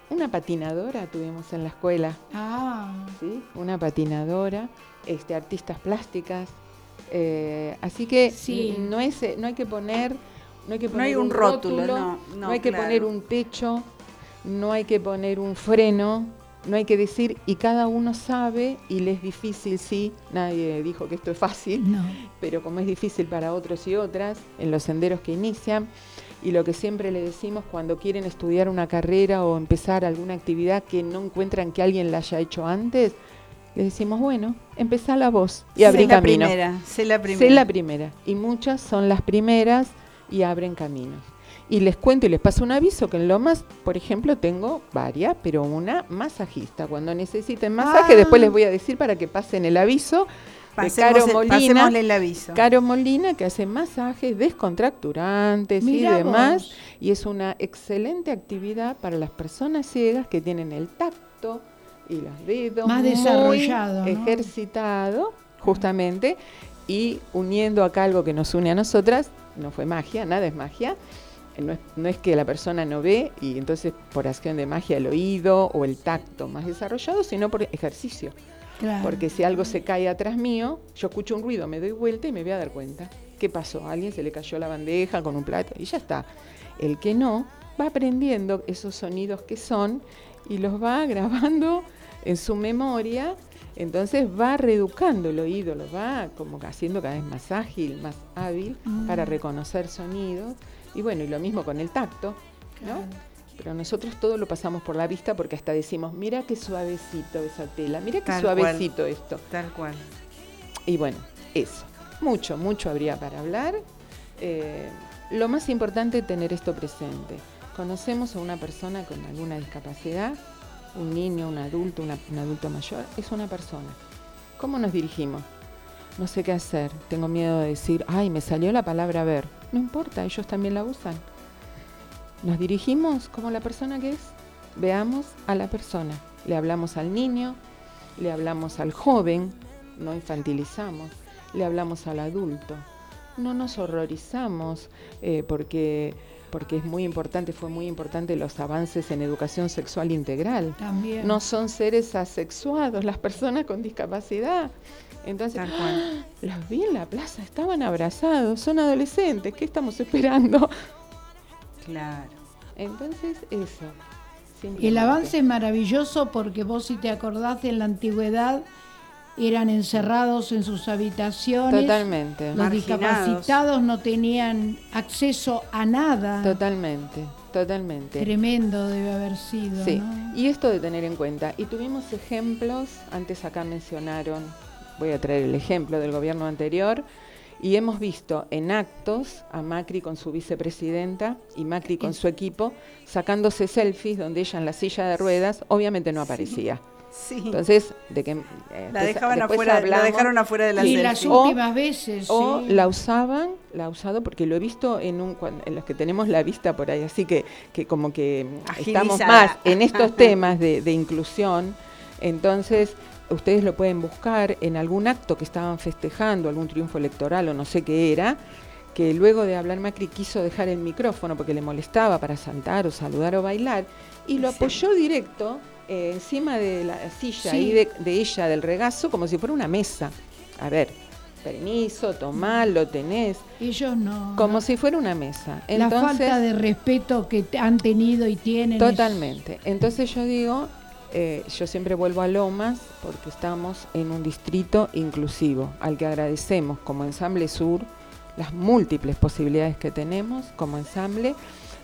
[SPEAKER 4] Una patinadora tuvimos en la escuela,
[SPEAKER 1] Ah.
[SPEAKER 4] ¿sí? Una patinadora, este, artistas plásticas. eh, así que no, es, eh, no hay que poner, no hay que
[SPEAKER 2] No
[SPEAKER 4] poner
[SPEAKER 2] hay un rótulo, no, no,
[SPEAKER 4] hay que poner un techo, no hay que poner un freno, no hay que decir, y cada uno sabe, y le es difícil, sí, nadie dijo que esto es fácil,
[SPEAKER 1] No.
[SPEAKER 4] pero como es difícil para otros y otras, en los senderos que inician, y lo que siempre le decimos cuando quieren estudiar una carrera o empezar alguna actividad que no encuentran que alguien la haya hecho antes, le decimos, bueno, empezá la voz y abrí
[SPEAKER 2] Sé la
[SPEAKER 4] camino.
[SPEAKER 2] primera, sé la primera.
[SPEAKER 4] Sé la primera. Y muchas son las primeras y abren caminos. Y les cuento y les paso un aviso que en Lomas, por ejemplo, tengo varias, pero una masajista. Cuando necesiten masaje,
[SPEAKER 1] Ah.
[SPEAKER 4] después les voy a decir para que pasen el aviso de
[SPEAKER 2] Pasemos
[SPEAKER 4] Caro
[SPEAKER 2] el-
[SPEAKER 4] Molina.
[SPEAKER 2] el aviso.
[SPEAKER 4] Caro Molina, que hace masajes descontracturantes
[SPEAKER 1] Mirá
[SPEAKER 4] y demás.
[SPEAKER 1] vos.
[SPEAKER 4] Y es una excelente actividad para las personas ciegas que tienen el tacto y los dedos
[SPEAKER 1] Más
[SPEAKER 4] muy
[SPEAKER 1] desarrollado, ¿no?
[SPEAKER 4] ejercitado, justamente, y uniendo acá algo que nos une a nosotras, no fue magia, nada es magia. eh, No es, no es que la persona no ve y entonces por acción de magia el oído o el tacto más desarrollado, sino por ejercicio.
[SPEAKER 1] Claro.
[SPEAKER 4] Porque si algo se cae atrás mío, yo escucho un ruido, me doy vuelta y me voy a dar cuenta. ¿Qué pasó? A alguien se le cayó la bandeja con un plato y ya está. El que no va aprendiendo esos sonidos que son y los va grabando en su memoria, entonces va reeducando el oído, lo va como haciendo cada vez más ágil, más hábil para reconocer sonidos. Y bueno, y lo mismo con el tacto, ¿no? Pero nosotros todo lo pasamos por la vista porque hasta decimos, mira qué suavecito esa tela, mira qué
[SPEAKER 2] Tal cual.
[SPEAKER 4] suavecito esto.
[SPEAKER 2] Tal cual.
[SPEAKER 4] Y bueno, eso. Mucho, mucho habría para hablar. Eh, lo más importante es tener esto presente. Conocemos a una persona con alguna discapacidad, un niño, un adulto, un adulto mayor, es una persona. ¿Cómo nos dirigimos? No sé qué hacer, tengo miedo de decir, ay, me salió la palabra ver. No importa, ellos también la usan. Nos dirigimos como la persona que es. Veamos a la persona. Le hablamos al niño, le hablamos al joven, no infantilizamos, le hablamos al adulto. No nos horrorizamos eh, porque porque es muy importante, fue muy importante los avances en educación sexual integral.
[SPEAKER 1] También.
[SPEAKER 4] No son seres asexuados las personas con discapacidad. Entonces. ¡ah! los vi en la plaza, estaban abrazados, son adolescentes, ¿qué estamos esperando?
[SPEAKER 2] Claro.
[SPEAKER 4] Entonces, eso.
[SPEAKER 1] El avance es maravilloso porque vos si te acordás en la antigüedad eran encerrados en sus habitaciones.
[SPEAKER 4] Totalmente.
[SPEAKER 1] Los
[SPEAKER 2] Marginados.
[SPEAKER 1] discapacitados no tenían acceso a nada.
[SPEAKER 4] Totalmente, totalmente.
[SPEAKER 1] Tremendo debe haber sido.
[SPEAKER 4] Sí,
[SPEAKER 1] ¿no?
[SPEAKER 4] y esto de tener en cuenta. Y tuvimos ejemplos, antes acá mencionaron, voy a traer el ejemplo del gobierno anterior, y hemos visto en actos a Macri con su vicepresidenta y Macri con su equipo sacándose selfies donde ella en la silla de ruedas obviamente no aparecía.
[SPEAKER 2] Sí.
[SPEAKER 4] Entonces, de que eh,
[SPEAKER 2] la dejaban dejaron afuera de la
[SPEAKER 1] y las.
[SPEAKER 4] O-
[SPEAKER 1] últimas veces.
[SPEAKER 4] o
[SPEAKER 1] sí.
[SPEAKER 4] la usaban, la ha usado porque lo he visto en un en los que tenemos la vista por ahí, así que, que como que mm, estamos
[SPEAKER 2] Agilizada.
[SPEAKER 4] más en estos temas de, de inclusión, entonces ustedes lo pueden buscar en algún acto que estaban festejando, algún triunfo electoral o no sé qué era, que luego de hablar Macri quiso dejar el micrófono porque le molestaba para saltar o saludar o bailar y lo
[SPEAKER 2] Sí.
[SPEAKER 4] apoyó directo eh, encima de la silla
[SPEAKER 1] Sí.
[SPEAKER 4] y de, de ella, del regazo, como si fuera una mesa. A ver, permiso, tomá, lo tenés,
[SPEAKER 1] Ellos no.
[SPEAKER 4] como
[SPEAKER 1] no.
[SPEAKER 4] si fuera una mesa.
[SPEAKER 1] la
[SPEAKER 4] Entonces,
[SPEAKER 1] falta de respeto que han tenido y tienen. es-
[SPEAKER 4] Totalmente. Entonces yo digo, eh, yo siempre vuelvo a Lomas porque estamos en un distrito inclusivo, al que agradecemos como Ensamble Sur las múltiples posibilidades que tenemos como ensamble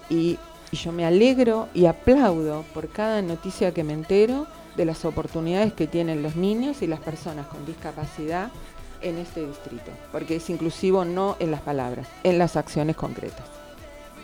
[SPEAKER 4] y, y yo me alegro y aplaudo por cada noticia que me entero de las oportunidades que tienen los niños y las personas con discapacidad en este distrito, porque es inclusivo no en las palabras, en las acciones concretas.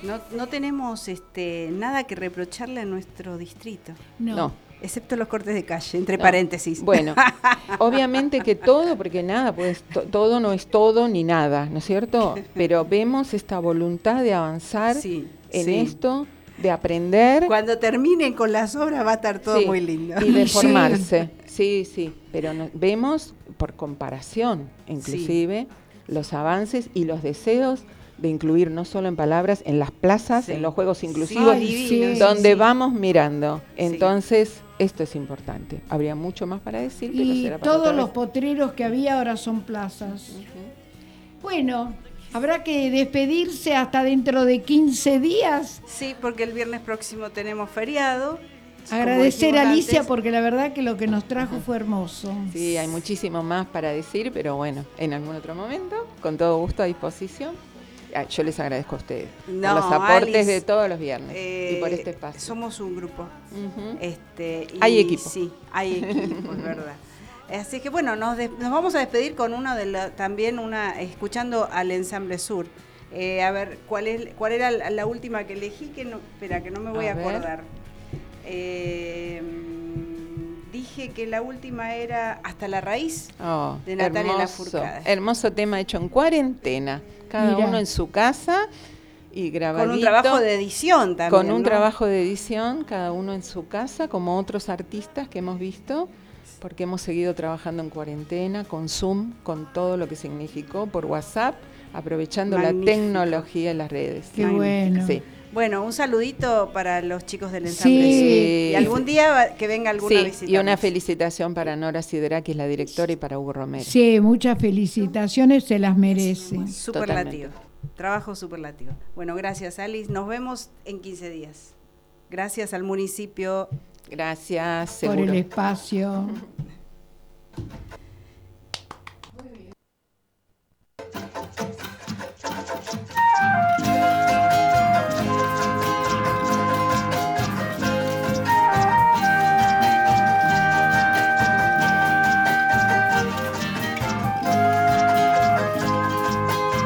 [SPEAKER 2] No, no tenemos este, nada que reprocharle a nuestro distrito,
[SPEAKER 1] No.
[SPEAKER 4] no.
[SPEAKER 2] excepto los cortes de calle, entre
[SPEAKER 4] No.
[SPEAKER 2] paréntesis.
[SPEAKER 4] Bueno, obviamente que todo, porque nada, pues to- todo no es todo ni nada, ¿no es cierto? Pero vemos esta voluntad de avanzar
[SPEAKER 2] Sí,
[SPEAKER 4] en
[SPEAKER 2] sí.
[SPEAKER 4] esto, de aprender
[SPEAKER 2] Cuando terminen con las obras va a estar todo
[SPEAKER 4] sí,
[SPEAKER 2] muy lindo.
[SPEAKER 4] y de formarse. Sí, sí, pero no- vemos por comparación, inclusive, los avances y los deseos de incluir no solo en palabras, en las plazas,
[SPEAKER 2] Sí.
[SPEAKER 4] en los juegos inclusivos,
[SPEAKER 1] Ay,
[SPEAKER 4] donde
[SPEAKER 2] sí.
[SPEAKER 4] vamos mirando.
[SPEAKER 2] Sí.
[SPEAKER 4] Entonces, esto es importante. Habría mucho más para decir, pero
[SPEAKER 1] Y
[SPEAKER 4] será para
[SPEAKER 1] todos los potreros que había ahora son plazas. Bueno, habrá que despedirse hasta dentro de 15 días.
[SPEAKER 2] Sí, porque el viernes próximo tenemos feriado.
[SPEAKER 1] Agradecer a Alicia
[SPEAKER 2] antes.
[SPEAKER 1] porque la verdad que lo que nos trajo fue hermoso.
[SPEAKER 4] Sí, hay muchísimo más para decir, pero bueno, en algún otro momento, con todo gusto a disposición. Ah, Yo les agradezco a ustedes
[SPEAKER 2] No,
[SPEAKER 4] por los aportes
[SPEAKER 2] Alice,
[SPEAKER 4] de todos los viernes
[SPEAKER 2] Eh,
[SPEAKER 4] y por este espacio.
[SPEAKER 2] Somos un grupo. Este, y
[SPEAKER 4] Hay equipo.
[SPEAKER 2] Sí, hay equipo, es verdad. Así que bueno, nos, des- nos vamos a despedir con uno de la, también una, escuchando al Ensamble Sur. Eh, a ver, ¿cuál es cuál era la, la última que elegí? Que no, espera, que no me voy a, acordar. Eh, dije que la última era Hasta la raíz.
[SPEAKER 4] Oh,
[SPEAKER 2] de Natalia
[SPEAKER 4] hermoso,
[SPEAKER 2] Lafourcade.
[SPEAKER 4] hermoso tema hecho en cuarentena, cada
[SPEAKER 1] Mira.
[SPEAKER 4] uno en su casa y grabadito.
[SPEAKER 2] Con un trabajo de edición también.
[SPEAKER 4] con un
[SPEAKER 2] ¿no?
[SPEAKER 4] trabajo de edición, cada uno en su casa, como otros artistas que hemos visto, porque hemos seguido trabajando en cuarentena, con Zoom, con todo lo que significó, por WhatsApp, aprovechando
[SPEAKER 2] Magnífico.
[SPEAKER 4] la tecnología y las redes.
[SPEAKER 1] Qué bueno.
[SPEAKER 4] Sí.
[SPEAKER 2] Bueno, un saludito para los chicos del ensamble.
[SPEAKER 1] Sí.
[SPEAKER 2] Y algún día que venga alguna
[SPEAKER 4] Sí,
[SPEAKER 2] visita.
[SPEAKER 4] y una felicitación para Nora Sidera, que es la directora, y para Hugo Romero.
[SPEAKER 1] Sí, muchas felicitaciones, se las merece.
[SPEAKER 2] Superlativo. Trabajo superlativo. Bueno, gracias Alice. Nos vemos en 15 días. Gracias al municipio.
[SPEAKER 4] Gracias. Seguro.
[SPEAKER 1] Por el espacio.